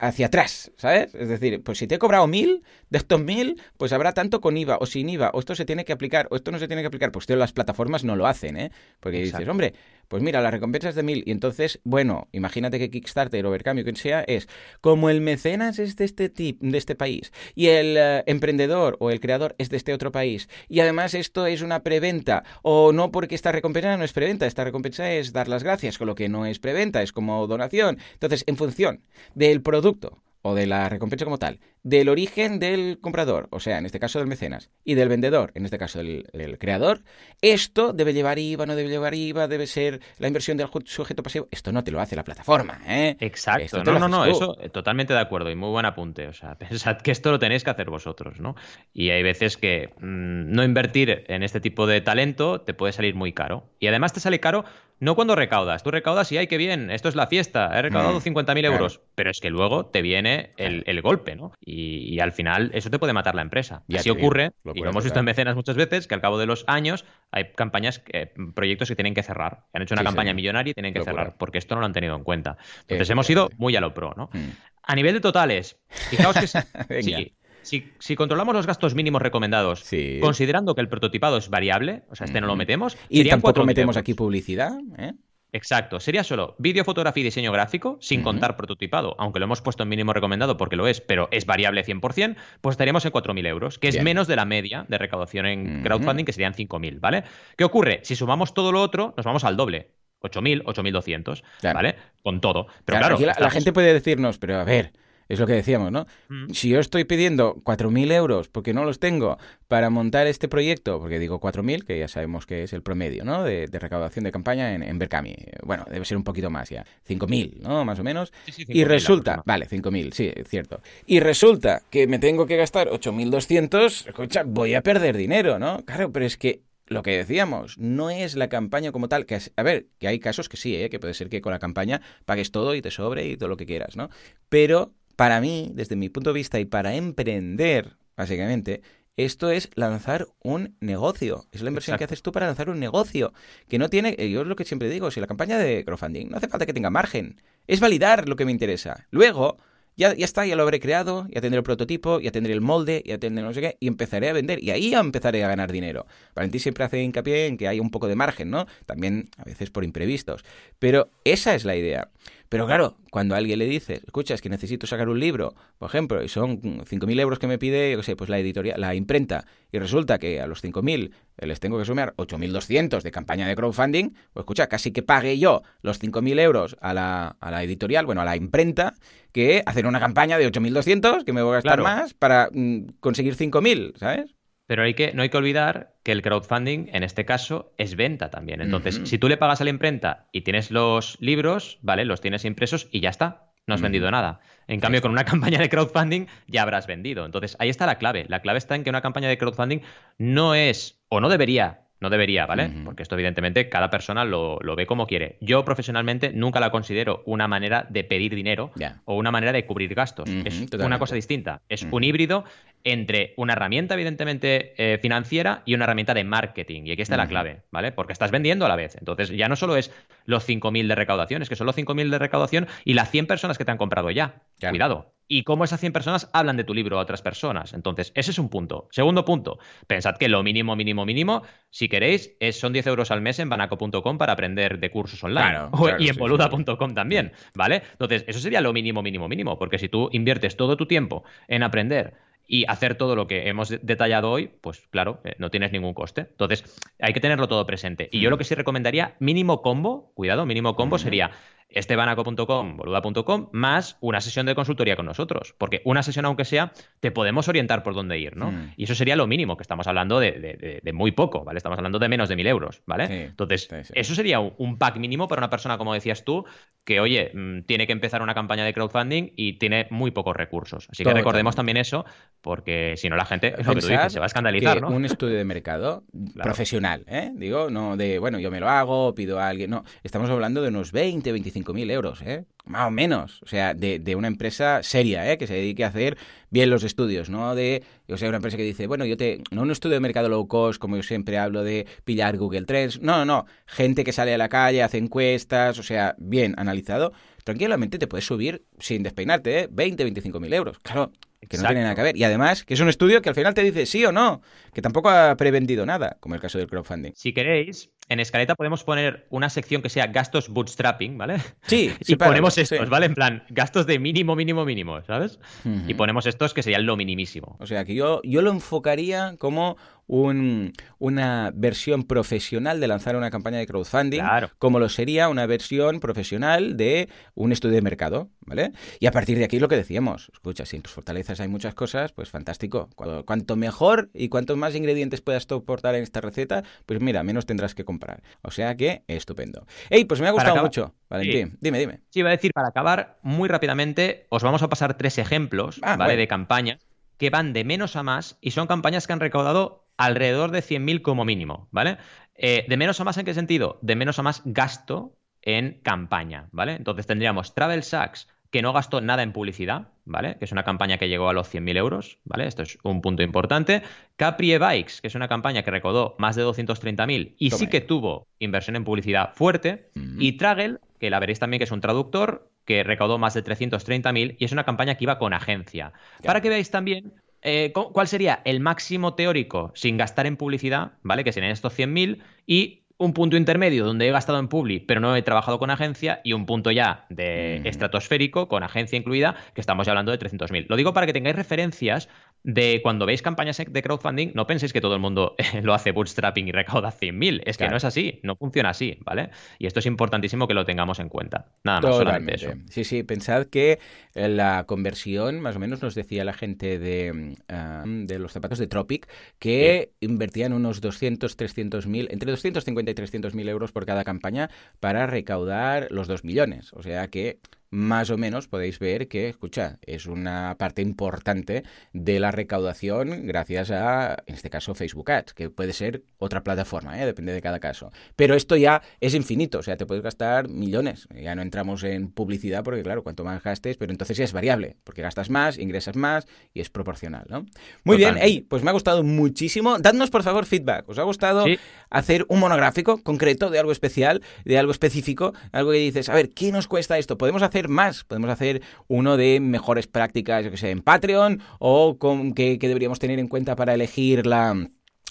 hacia atrás, ¿sabes? ¿Sabes? Es decir, pues si te he cobrado mil, de estos mil, pues habrá tanto con IVA o sin IVA, o esto se tiene que aplicar, o esto no se tiene que aplicar. Pues tío, las plataformas no lo hacen, ¿eh? Porque dices, hombre, pues mira, la recompensa es de mil. Y entonces, bueno, imagínate que Kickstarter, Overcambio, quien sea, es como el mecenas es de este tip, de este país, y el eh, emprendedor o el creador es de este otro país. Y además esto es una preventa. O no porque esta recompensa no es preventa, esta recompensa es dar las gracias, con lo que no es preventa, es como donación. Entonces, en función del producto o de la recompensa como tal, del origen del comprador, o sea, en este caso del mecenas, y del vendedor, en este caso del, creador, esto debe llevar IVA, no debe llevar IVA, debe ser la inversión del sujeto pasivo. Esto no te lo hace la plataforma, ¿eh? Exacto. no, no, no, eso eh, totalmente de acuerdo y muy buen apunte. O sea, *laughs* pensad que esto lo tenéis que hacer vosotros, ¿no? Y hay veces que mm, no invertir en este tipo de talento te puede salir muy caro. Y además te sale caro no cuando recaudas. Tú recaudas y, ay, qué bien, esto es la fiesta, he recaudado 50.000 mm, euros. Pero es que luego te viene el, golpe, ¿no? Y, al final eso te puede matar la empresa. Y así ocurre, y lo hemos visto en mecenas muchas veces, que al cabo de los años hay campañas, eh, proyectos que tienen que cerrar. Han hecho una campaña millonaria y tienen que cerrar, porque esto no lo han tenido en cuenta. Entonces hemos ido muy a lo pro, ¿no? Mm. A nivel de totales, fijaos que *laughs* sí, si, controlamos los gastos mínimos recomendados, considerando que el prototipado es variable, o sea, este no lo metemos. Y tampoco metemos aquí publicidad, ¿eh? Exacto, sería solo vídeo, fotografía y diseño gráfico, sin contar prototipado, aunque lo hemos puesto en mínimo recomendado porque lo es, pero es variable 100%, pues estaríamos en 4.000 euros, que es menos de la media de recaudación en crowdfunding, que serían 5.000, ¿vale? ¿Qué ocurre? Si sumamos todo lo otro, nos vamos al doble. 8.000, 8.200, ¿vale? Con todo. Pero claro, la, gente puede decirnos, pero a ver, es lo que decíamos, ¿no? Mm. Si yo estoy pidiendo 4.000 euros porque no los tengo para montar este proyecto, porque digo 4.000, que ya sabemos que es el promedio, ¿no? De, recaudación de campaña en, en Berkami. Bueno, debe ser un poquito más ya. 5.000, ¿no? Más o menos. y resulta, vale, 5.000, sí, es cierto. Y resulta que me tengo que gastar 8.200, escucha, voy a perder dinero, ¿no? Claro, pero es que lo que decíamos, no es la campaña como tal, que a ver, que hay casos que sí, ¿eh? que puede ser que con la campaña pagues todo y te sobre y todo lo que quieras, ¿no? Pero para mí, desde mi punto de vista y para emprender, básicamente, esto es lanzar un negocio. Es la inversión que haces tú para lanzar un negocio. Que no tiene, yo es lo que siempre digo, si la campaña de crowdfunding no hace falta que tenga margen. Es validar lo que me interesa. Luego, ya, ya está, ya lo habré creado, ya tendré el prototipo, ya tendré el molde, ya tendré no sé qué, y empezaré a vender. Y ahí empezaré a ganar dinero. Valentín siempre hace hincapié en que hay un poco de margen, ¿no? También a veces por imprevistos. Pero esa es la idea. Pero claro, cuando alguien le dices, escucha, es que necesito sacar un libro, por ejemplo, y son 5.000 euros que me pide, yo qué sé, pues la editorial, la imprenta, y resulta que a los 5.000 les tengo que sumar 8.200 de campaña de crowdfunding, pues escucha, casi que pague yo los 5.000 euros a la, a la editorial, bueno, a la imprenta, que hacer una campaña de 8.200, que me voy a gastar más, para mm, conseguir 5.000, ¿sabes? Pero hay que, no hay que olvidar que el crowdfunding, en este caso, es venta también. Entonces, si tú le pagas a la imprenta y tienes los libros, ¿vale? Los tienes impresos y ya está. No has vendido nada. En cambio, con una *laughs* campaña de crowdfunding ya habrás vendido. Entonces, ahí está la clave. La clave está en que una campaña de crowdfunding no es o no debería no debería, ¿vale? Porque esto evidentemente cada persona lo, ve como quiere. Yo profesionalmente nunca la considero una manera de pedir dinero o una manera de cubrir gastos. es una cosa distinta. Es un híbrido entre una herramienta, evidentemente, eh, financiera y una herramienta de marketing. Y aquí está la clave, ¿vale? Porque estás vendiendo a la vez. Entonces, ya no solo es los 5.000 de recaudación, es que son los 5.000 de recaudación y las 100 personas que te han comprado ya. Cuidado. Y cómo esas 100 personas hablan de tu libro a otras personas. Entonces, ese es un punto. Segundo punto, pensad que lo mínimo, mínimo, mínimo, si queréis, es, son 10 euros al mes en banaco.com para aprender de cursos online. y en boluda.com también, ¿vale? Entonces, eso sería lo mínimo, mínimo, mínimo. Porque si tú inviertes todo tu tiempo en aprender y hacer todo lo que hemos detallado hoy, pues claro, eh, no tienes ningún coste. Entonces, hay que tenerlo todo presente. Y yo lo que sí recomendaría, mínimo combo, cuidado, mínimo combo sería estebanaco.com, boluda.com, más una sesión de consultoría con nosotros. Porque una sesión, aunque sea, te podemos orientar por dónde ir, ¿no? Hmm. Y eso sería lo mínimo, que estamos hablando de, muy poco, ¿vale? Estamos hablando de menos de mil euros, ¿vale? Entonces, eso sería un pack mínimo para una persona, como decías tú, que, oye, mm, tiene que empezar una campaña de crowdfunding y tiene muy pocos recursos. Así que recordemos también eso, porque si no la gente, lo que tú dices, se va a escandalizar, ¿no? Un estudio de mercado profesional, ¿eh? Digo, no de, bueno, yo me lo hago, pido a alguien, no, estamos hablando de unos 20, 25 25.000 euros, ¿eh? Más o menos. O sea, de, de, una empresa seria, ¿eh? Que se dedique a hacer bien los estudios, ¿no? De, o sea, una empresa que dice, bueno, yo te... No un estudio de mercado low cost, como yo siempre hablo de pillar Google Trends. No, no, no. Gente que sale a la calle, hace encuestas, o sea, bien analizado. Tranquilamente te puedes subir sin despeinarte, ¿eh? 20, 25.000 euros. Claro, que no tiene nada que ver. Y además, que es un estudio que al final te dice sí o no, que tampoco ha prevendido nada, como el caso del crowdfunding. Si queréis, en Escaleta podemos poner una sección que sea gastos bootstrapping, ¿vale? Sí. *laughs* y ponemos estos, ¿vale? En plan, gastos de mínimo, mínimo, mínimo, ¿sabes? Y ponemos estos que serían lo minimísimo. O sea, que yo, yo lo enfocaría como un, una versión profesional de lanzar una campaña de crowdfunding, como lo sería una versión profesional de un estudio de mercado, ¿vale? Y a partir de aquí lo que decíamos, escucha, si en tus fortalezas hay muchas cosas, pues fantástico. Cuanto mejor y cuantos más ingredientes puedas soportar en esta receta, pues mira, menos tendrás que comprar. O sea que, estupendo. Ey, pues me ha gustado mucho, Valentín. Dime, dime. Sí, iba a decir, para acabar muy rápidamente, os vamos a pasar tres ejemplos, ah, ¿vale? De campañas que van de menos a más y son campañas que han recaudado alrededor de 100.000 como mínimo, ¿vale? Eh, de menos a más, ¿en qué sentido? De menos a más gasto en campaña, ¿vale? Entonces tendríamos Travel Sachs, que no gastó nada en publicidad, ¿vale? Que es una campaña que llegó a los 100.000 euros, ¿vale? Esto es un punto importante. Capri Bikes, que es una campaña que recaudó más de 230.000 y sí que tuvo inversión en publicidad fuerte. Y Tragel, que la veréis también que es un traductor, que recaudó más de 330.000 y es una campaña que iba con agencia. Para que veáis también eh, cuál sería el máximo teórico sin gastar en publicidad, ¿vale? Que serían estos 100.000 y un punto intermedio donde he gastado en Publi, pero no he trabajado con agencia, y un punto ya de estratosférico, con agencia incluida, que estamos ya hablando de 300.000. Lo digo para que tengáis referencias de cuando veis campañas de crowdfunding, no penséis que todo el mundo *laughs* lo hace bootstrapping y recauda 100.000. Es que no es así, no funciona así, ¿vale? Y esto es importantísimo que lo tengamos en cuenta. Nada más, solamente eso. Sí, sí, pensad que la conversión, más o menos nos decía la gente de, ah, de los zapatos de Tropic, que invertían unos 200, 300.000, entre 250 y 300.000 euros por cada campaña para recaudar los 2 millones. O sea que más o menos podéis ver que, escucha, es una parte importante de la recaudación gracias a, en este caso, Facebook Ads, que puede ser otra plataforma, ¿eh? depende de cada caso. Pero esto ya es infinito, o sea, te puedes gastar millones. Ya no entramos en publicidad porque, claro, cuanto más gastes, pero entonces ya es variable, porque gastas más, ingresas más y es proporcional, ¿no? Muy bien, hey, pues me ha gustado muchísimo. Dadnos, por favor, feedback. ¿Os ha gustado hacer un monográfico concreto de algo especial, de algo específico, algo que dices, a ver, ¿qué nos cuesta esto? ¿Podemos hacer más. Podemos hacer uno de mejores prácticas, yo que sé, en Patreon o con, que, que deberíamos tener en cuenta para elegir la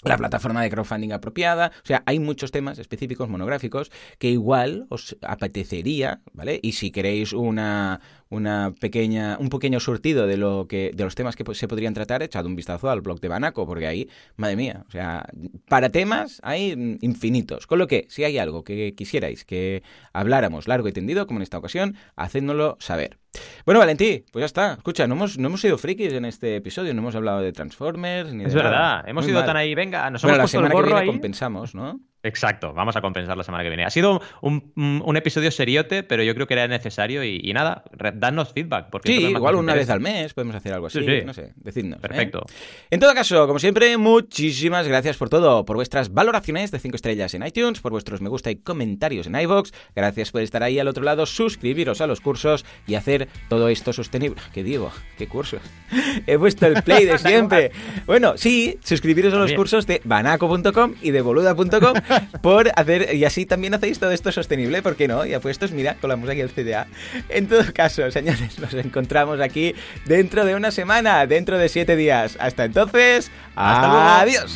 la plataforma de crowdfunding apropiada. O sea, hay muchos temas específicos, monográficos, que igual os apetecería, ¿vale? Y si queréis una, una pequeña, un pequeño surtido de lo que, de los temas que se podrían tratar, echad un vistazo al blog de Banaco, porque ahí, madre mía, o sea, para temas hay infinitos. Con lo que, si hay algo que quisierais que habláramos largo y tendido, como en esta ocasión, hacednoslo saber. Bueno, Valentí, pues ya está. Escucha, no hemos, no hemos sido frikis en este episodio, no hemos hablado de Transformers ni Es verdad, hemos ido tan ahí, venga, nos hemos bueno, puesto la semana el gorro que viene ahí. compensamos, ¿no? Exacto, vamos a compensar la semana que viene. Ha sido un, un episodio seriote, pero yo creo que era necesario y, y nada, dadnos feedback. Porque Sí, igual una vez al mes podemos hacer algo así, Sí, sí. no sé, decidnos. ¿eh? Perfecto. En todo caso, como siempre, muchísimas gracias por todo, por vuestras valoraciones de 5 estrellas en iTunes, por vuestros me gusta y comentarios en iVoox, gracias por estar ahí al otro lado, suscribiros a los cursos y hacer todo esto sostenible. ¿Qué digo? ¿Qué cursos? *laughs* He puesto el play de *laughs* siempre. Bueno, sí, suscribiros a los También. cursos de banaco.com y de boluda.com por hacer, y así también hacéis todo esto sostenible, ¿por qué no? Y apuestos, mira, colamos aquí el CDA. En todo caso, señores, nos encontramos aquí dentro de una semana, dentro de siete días. Hasta entonces, Hasta luego. adiós.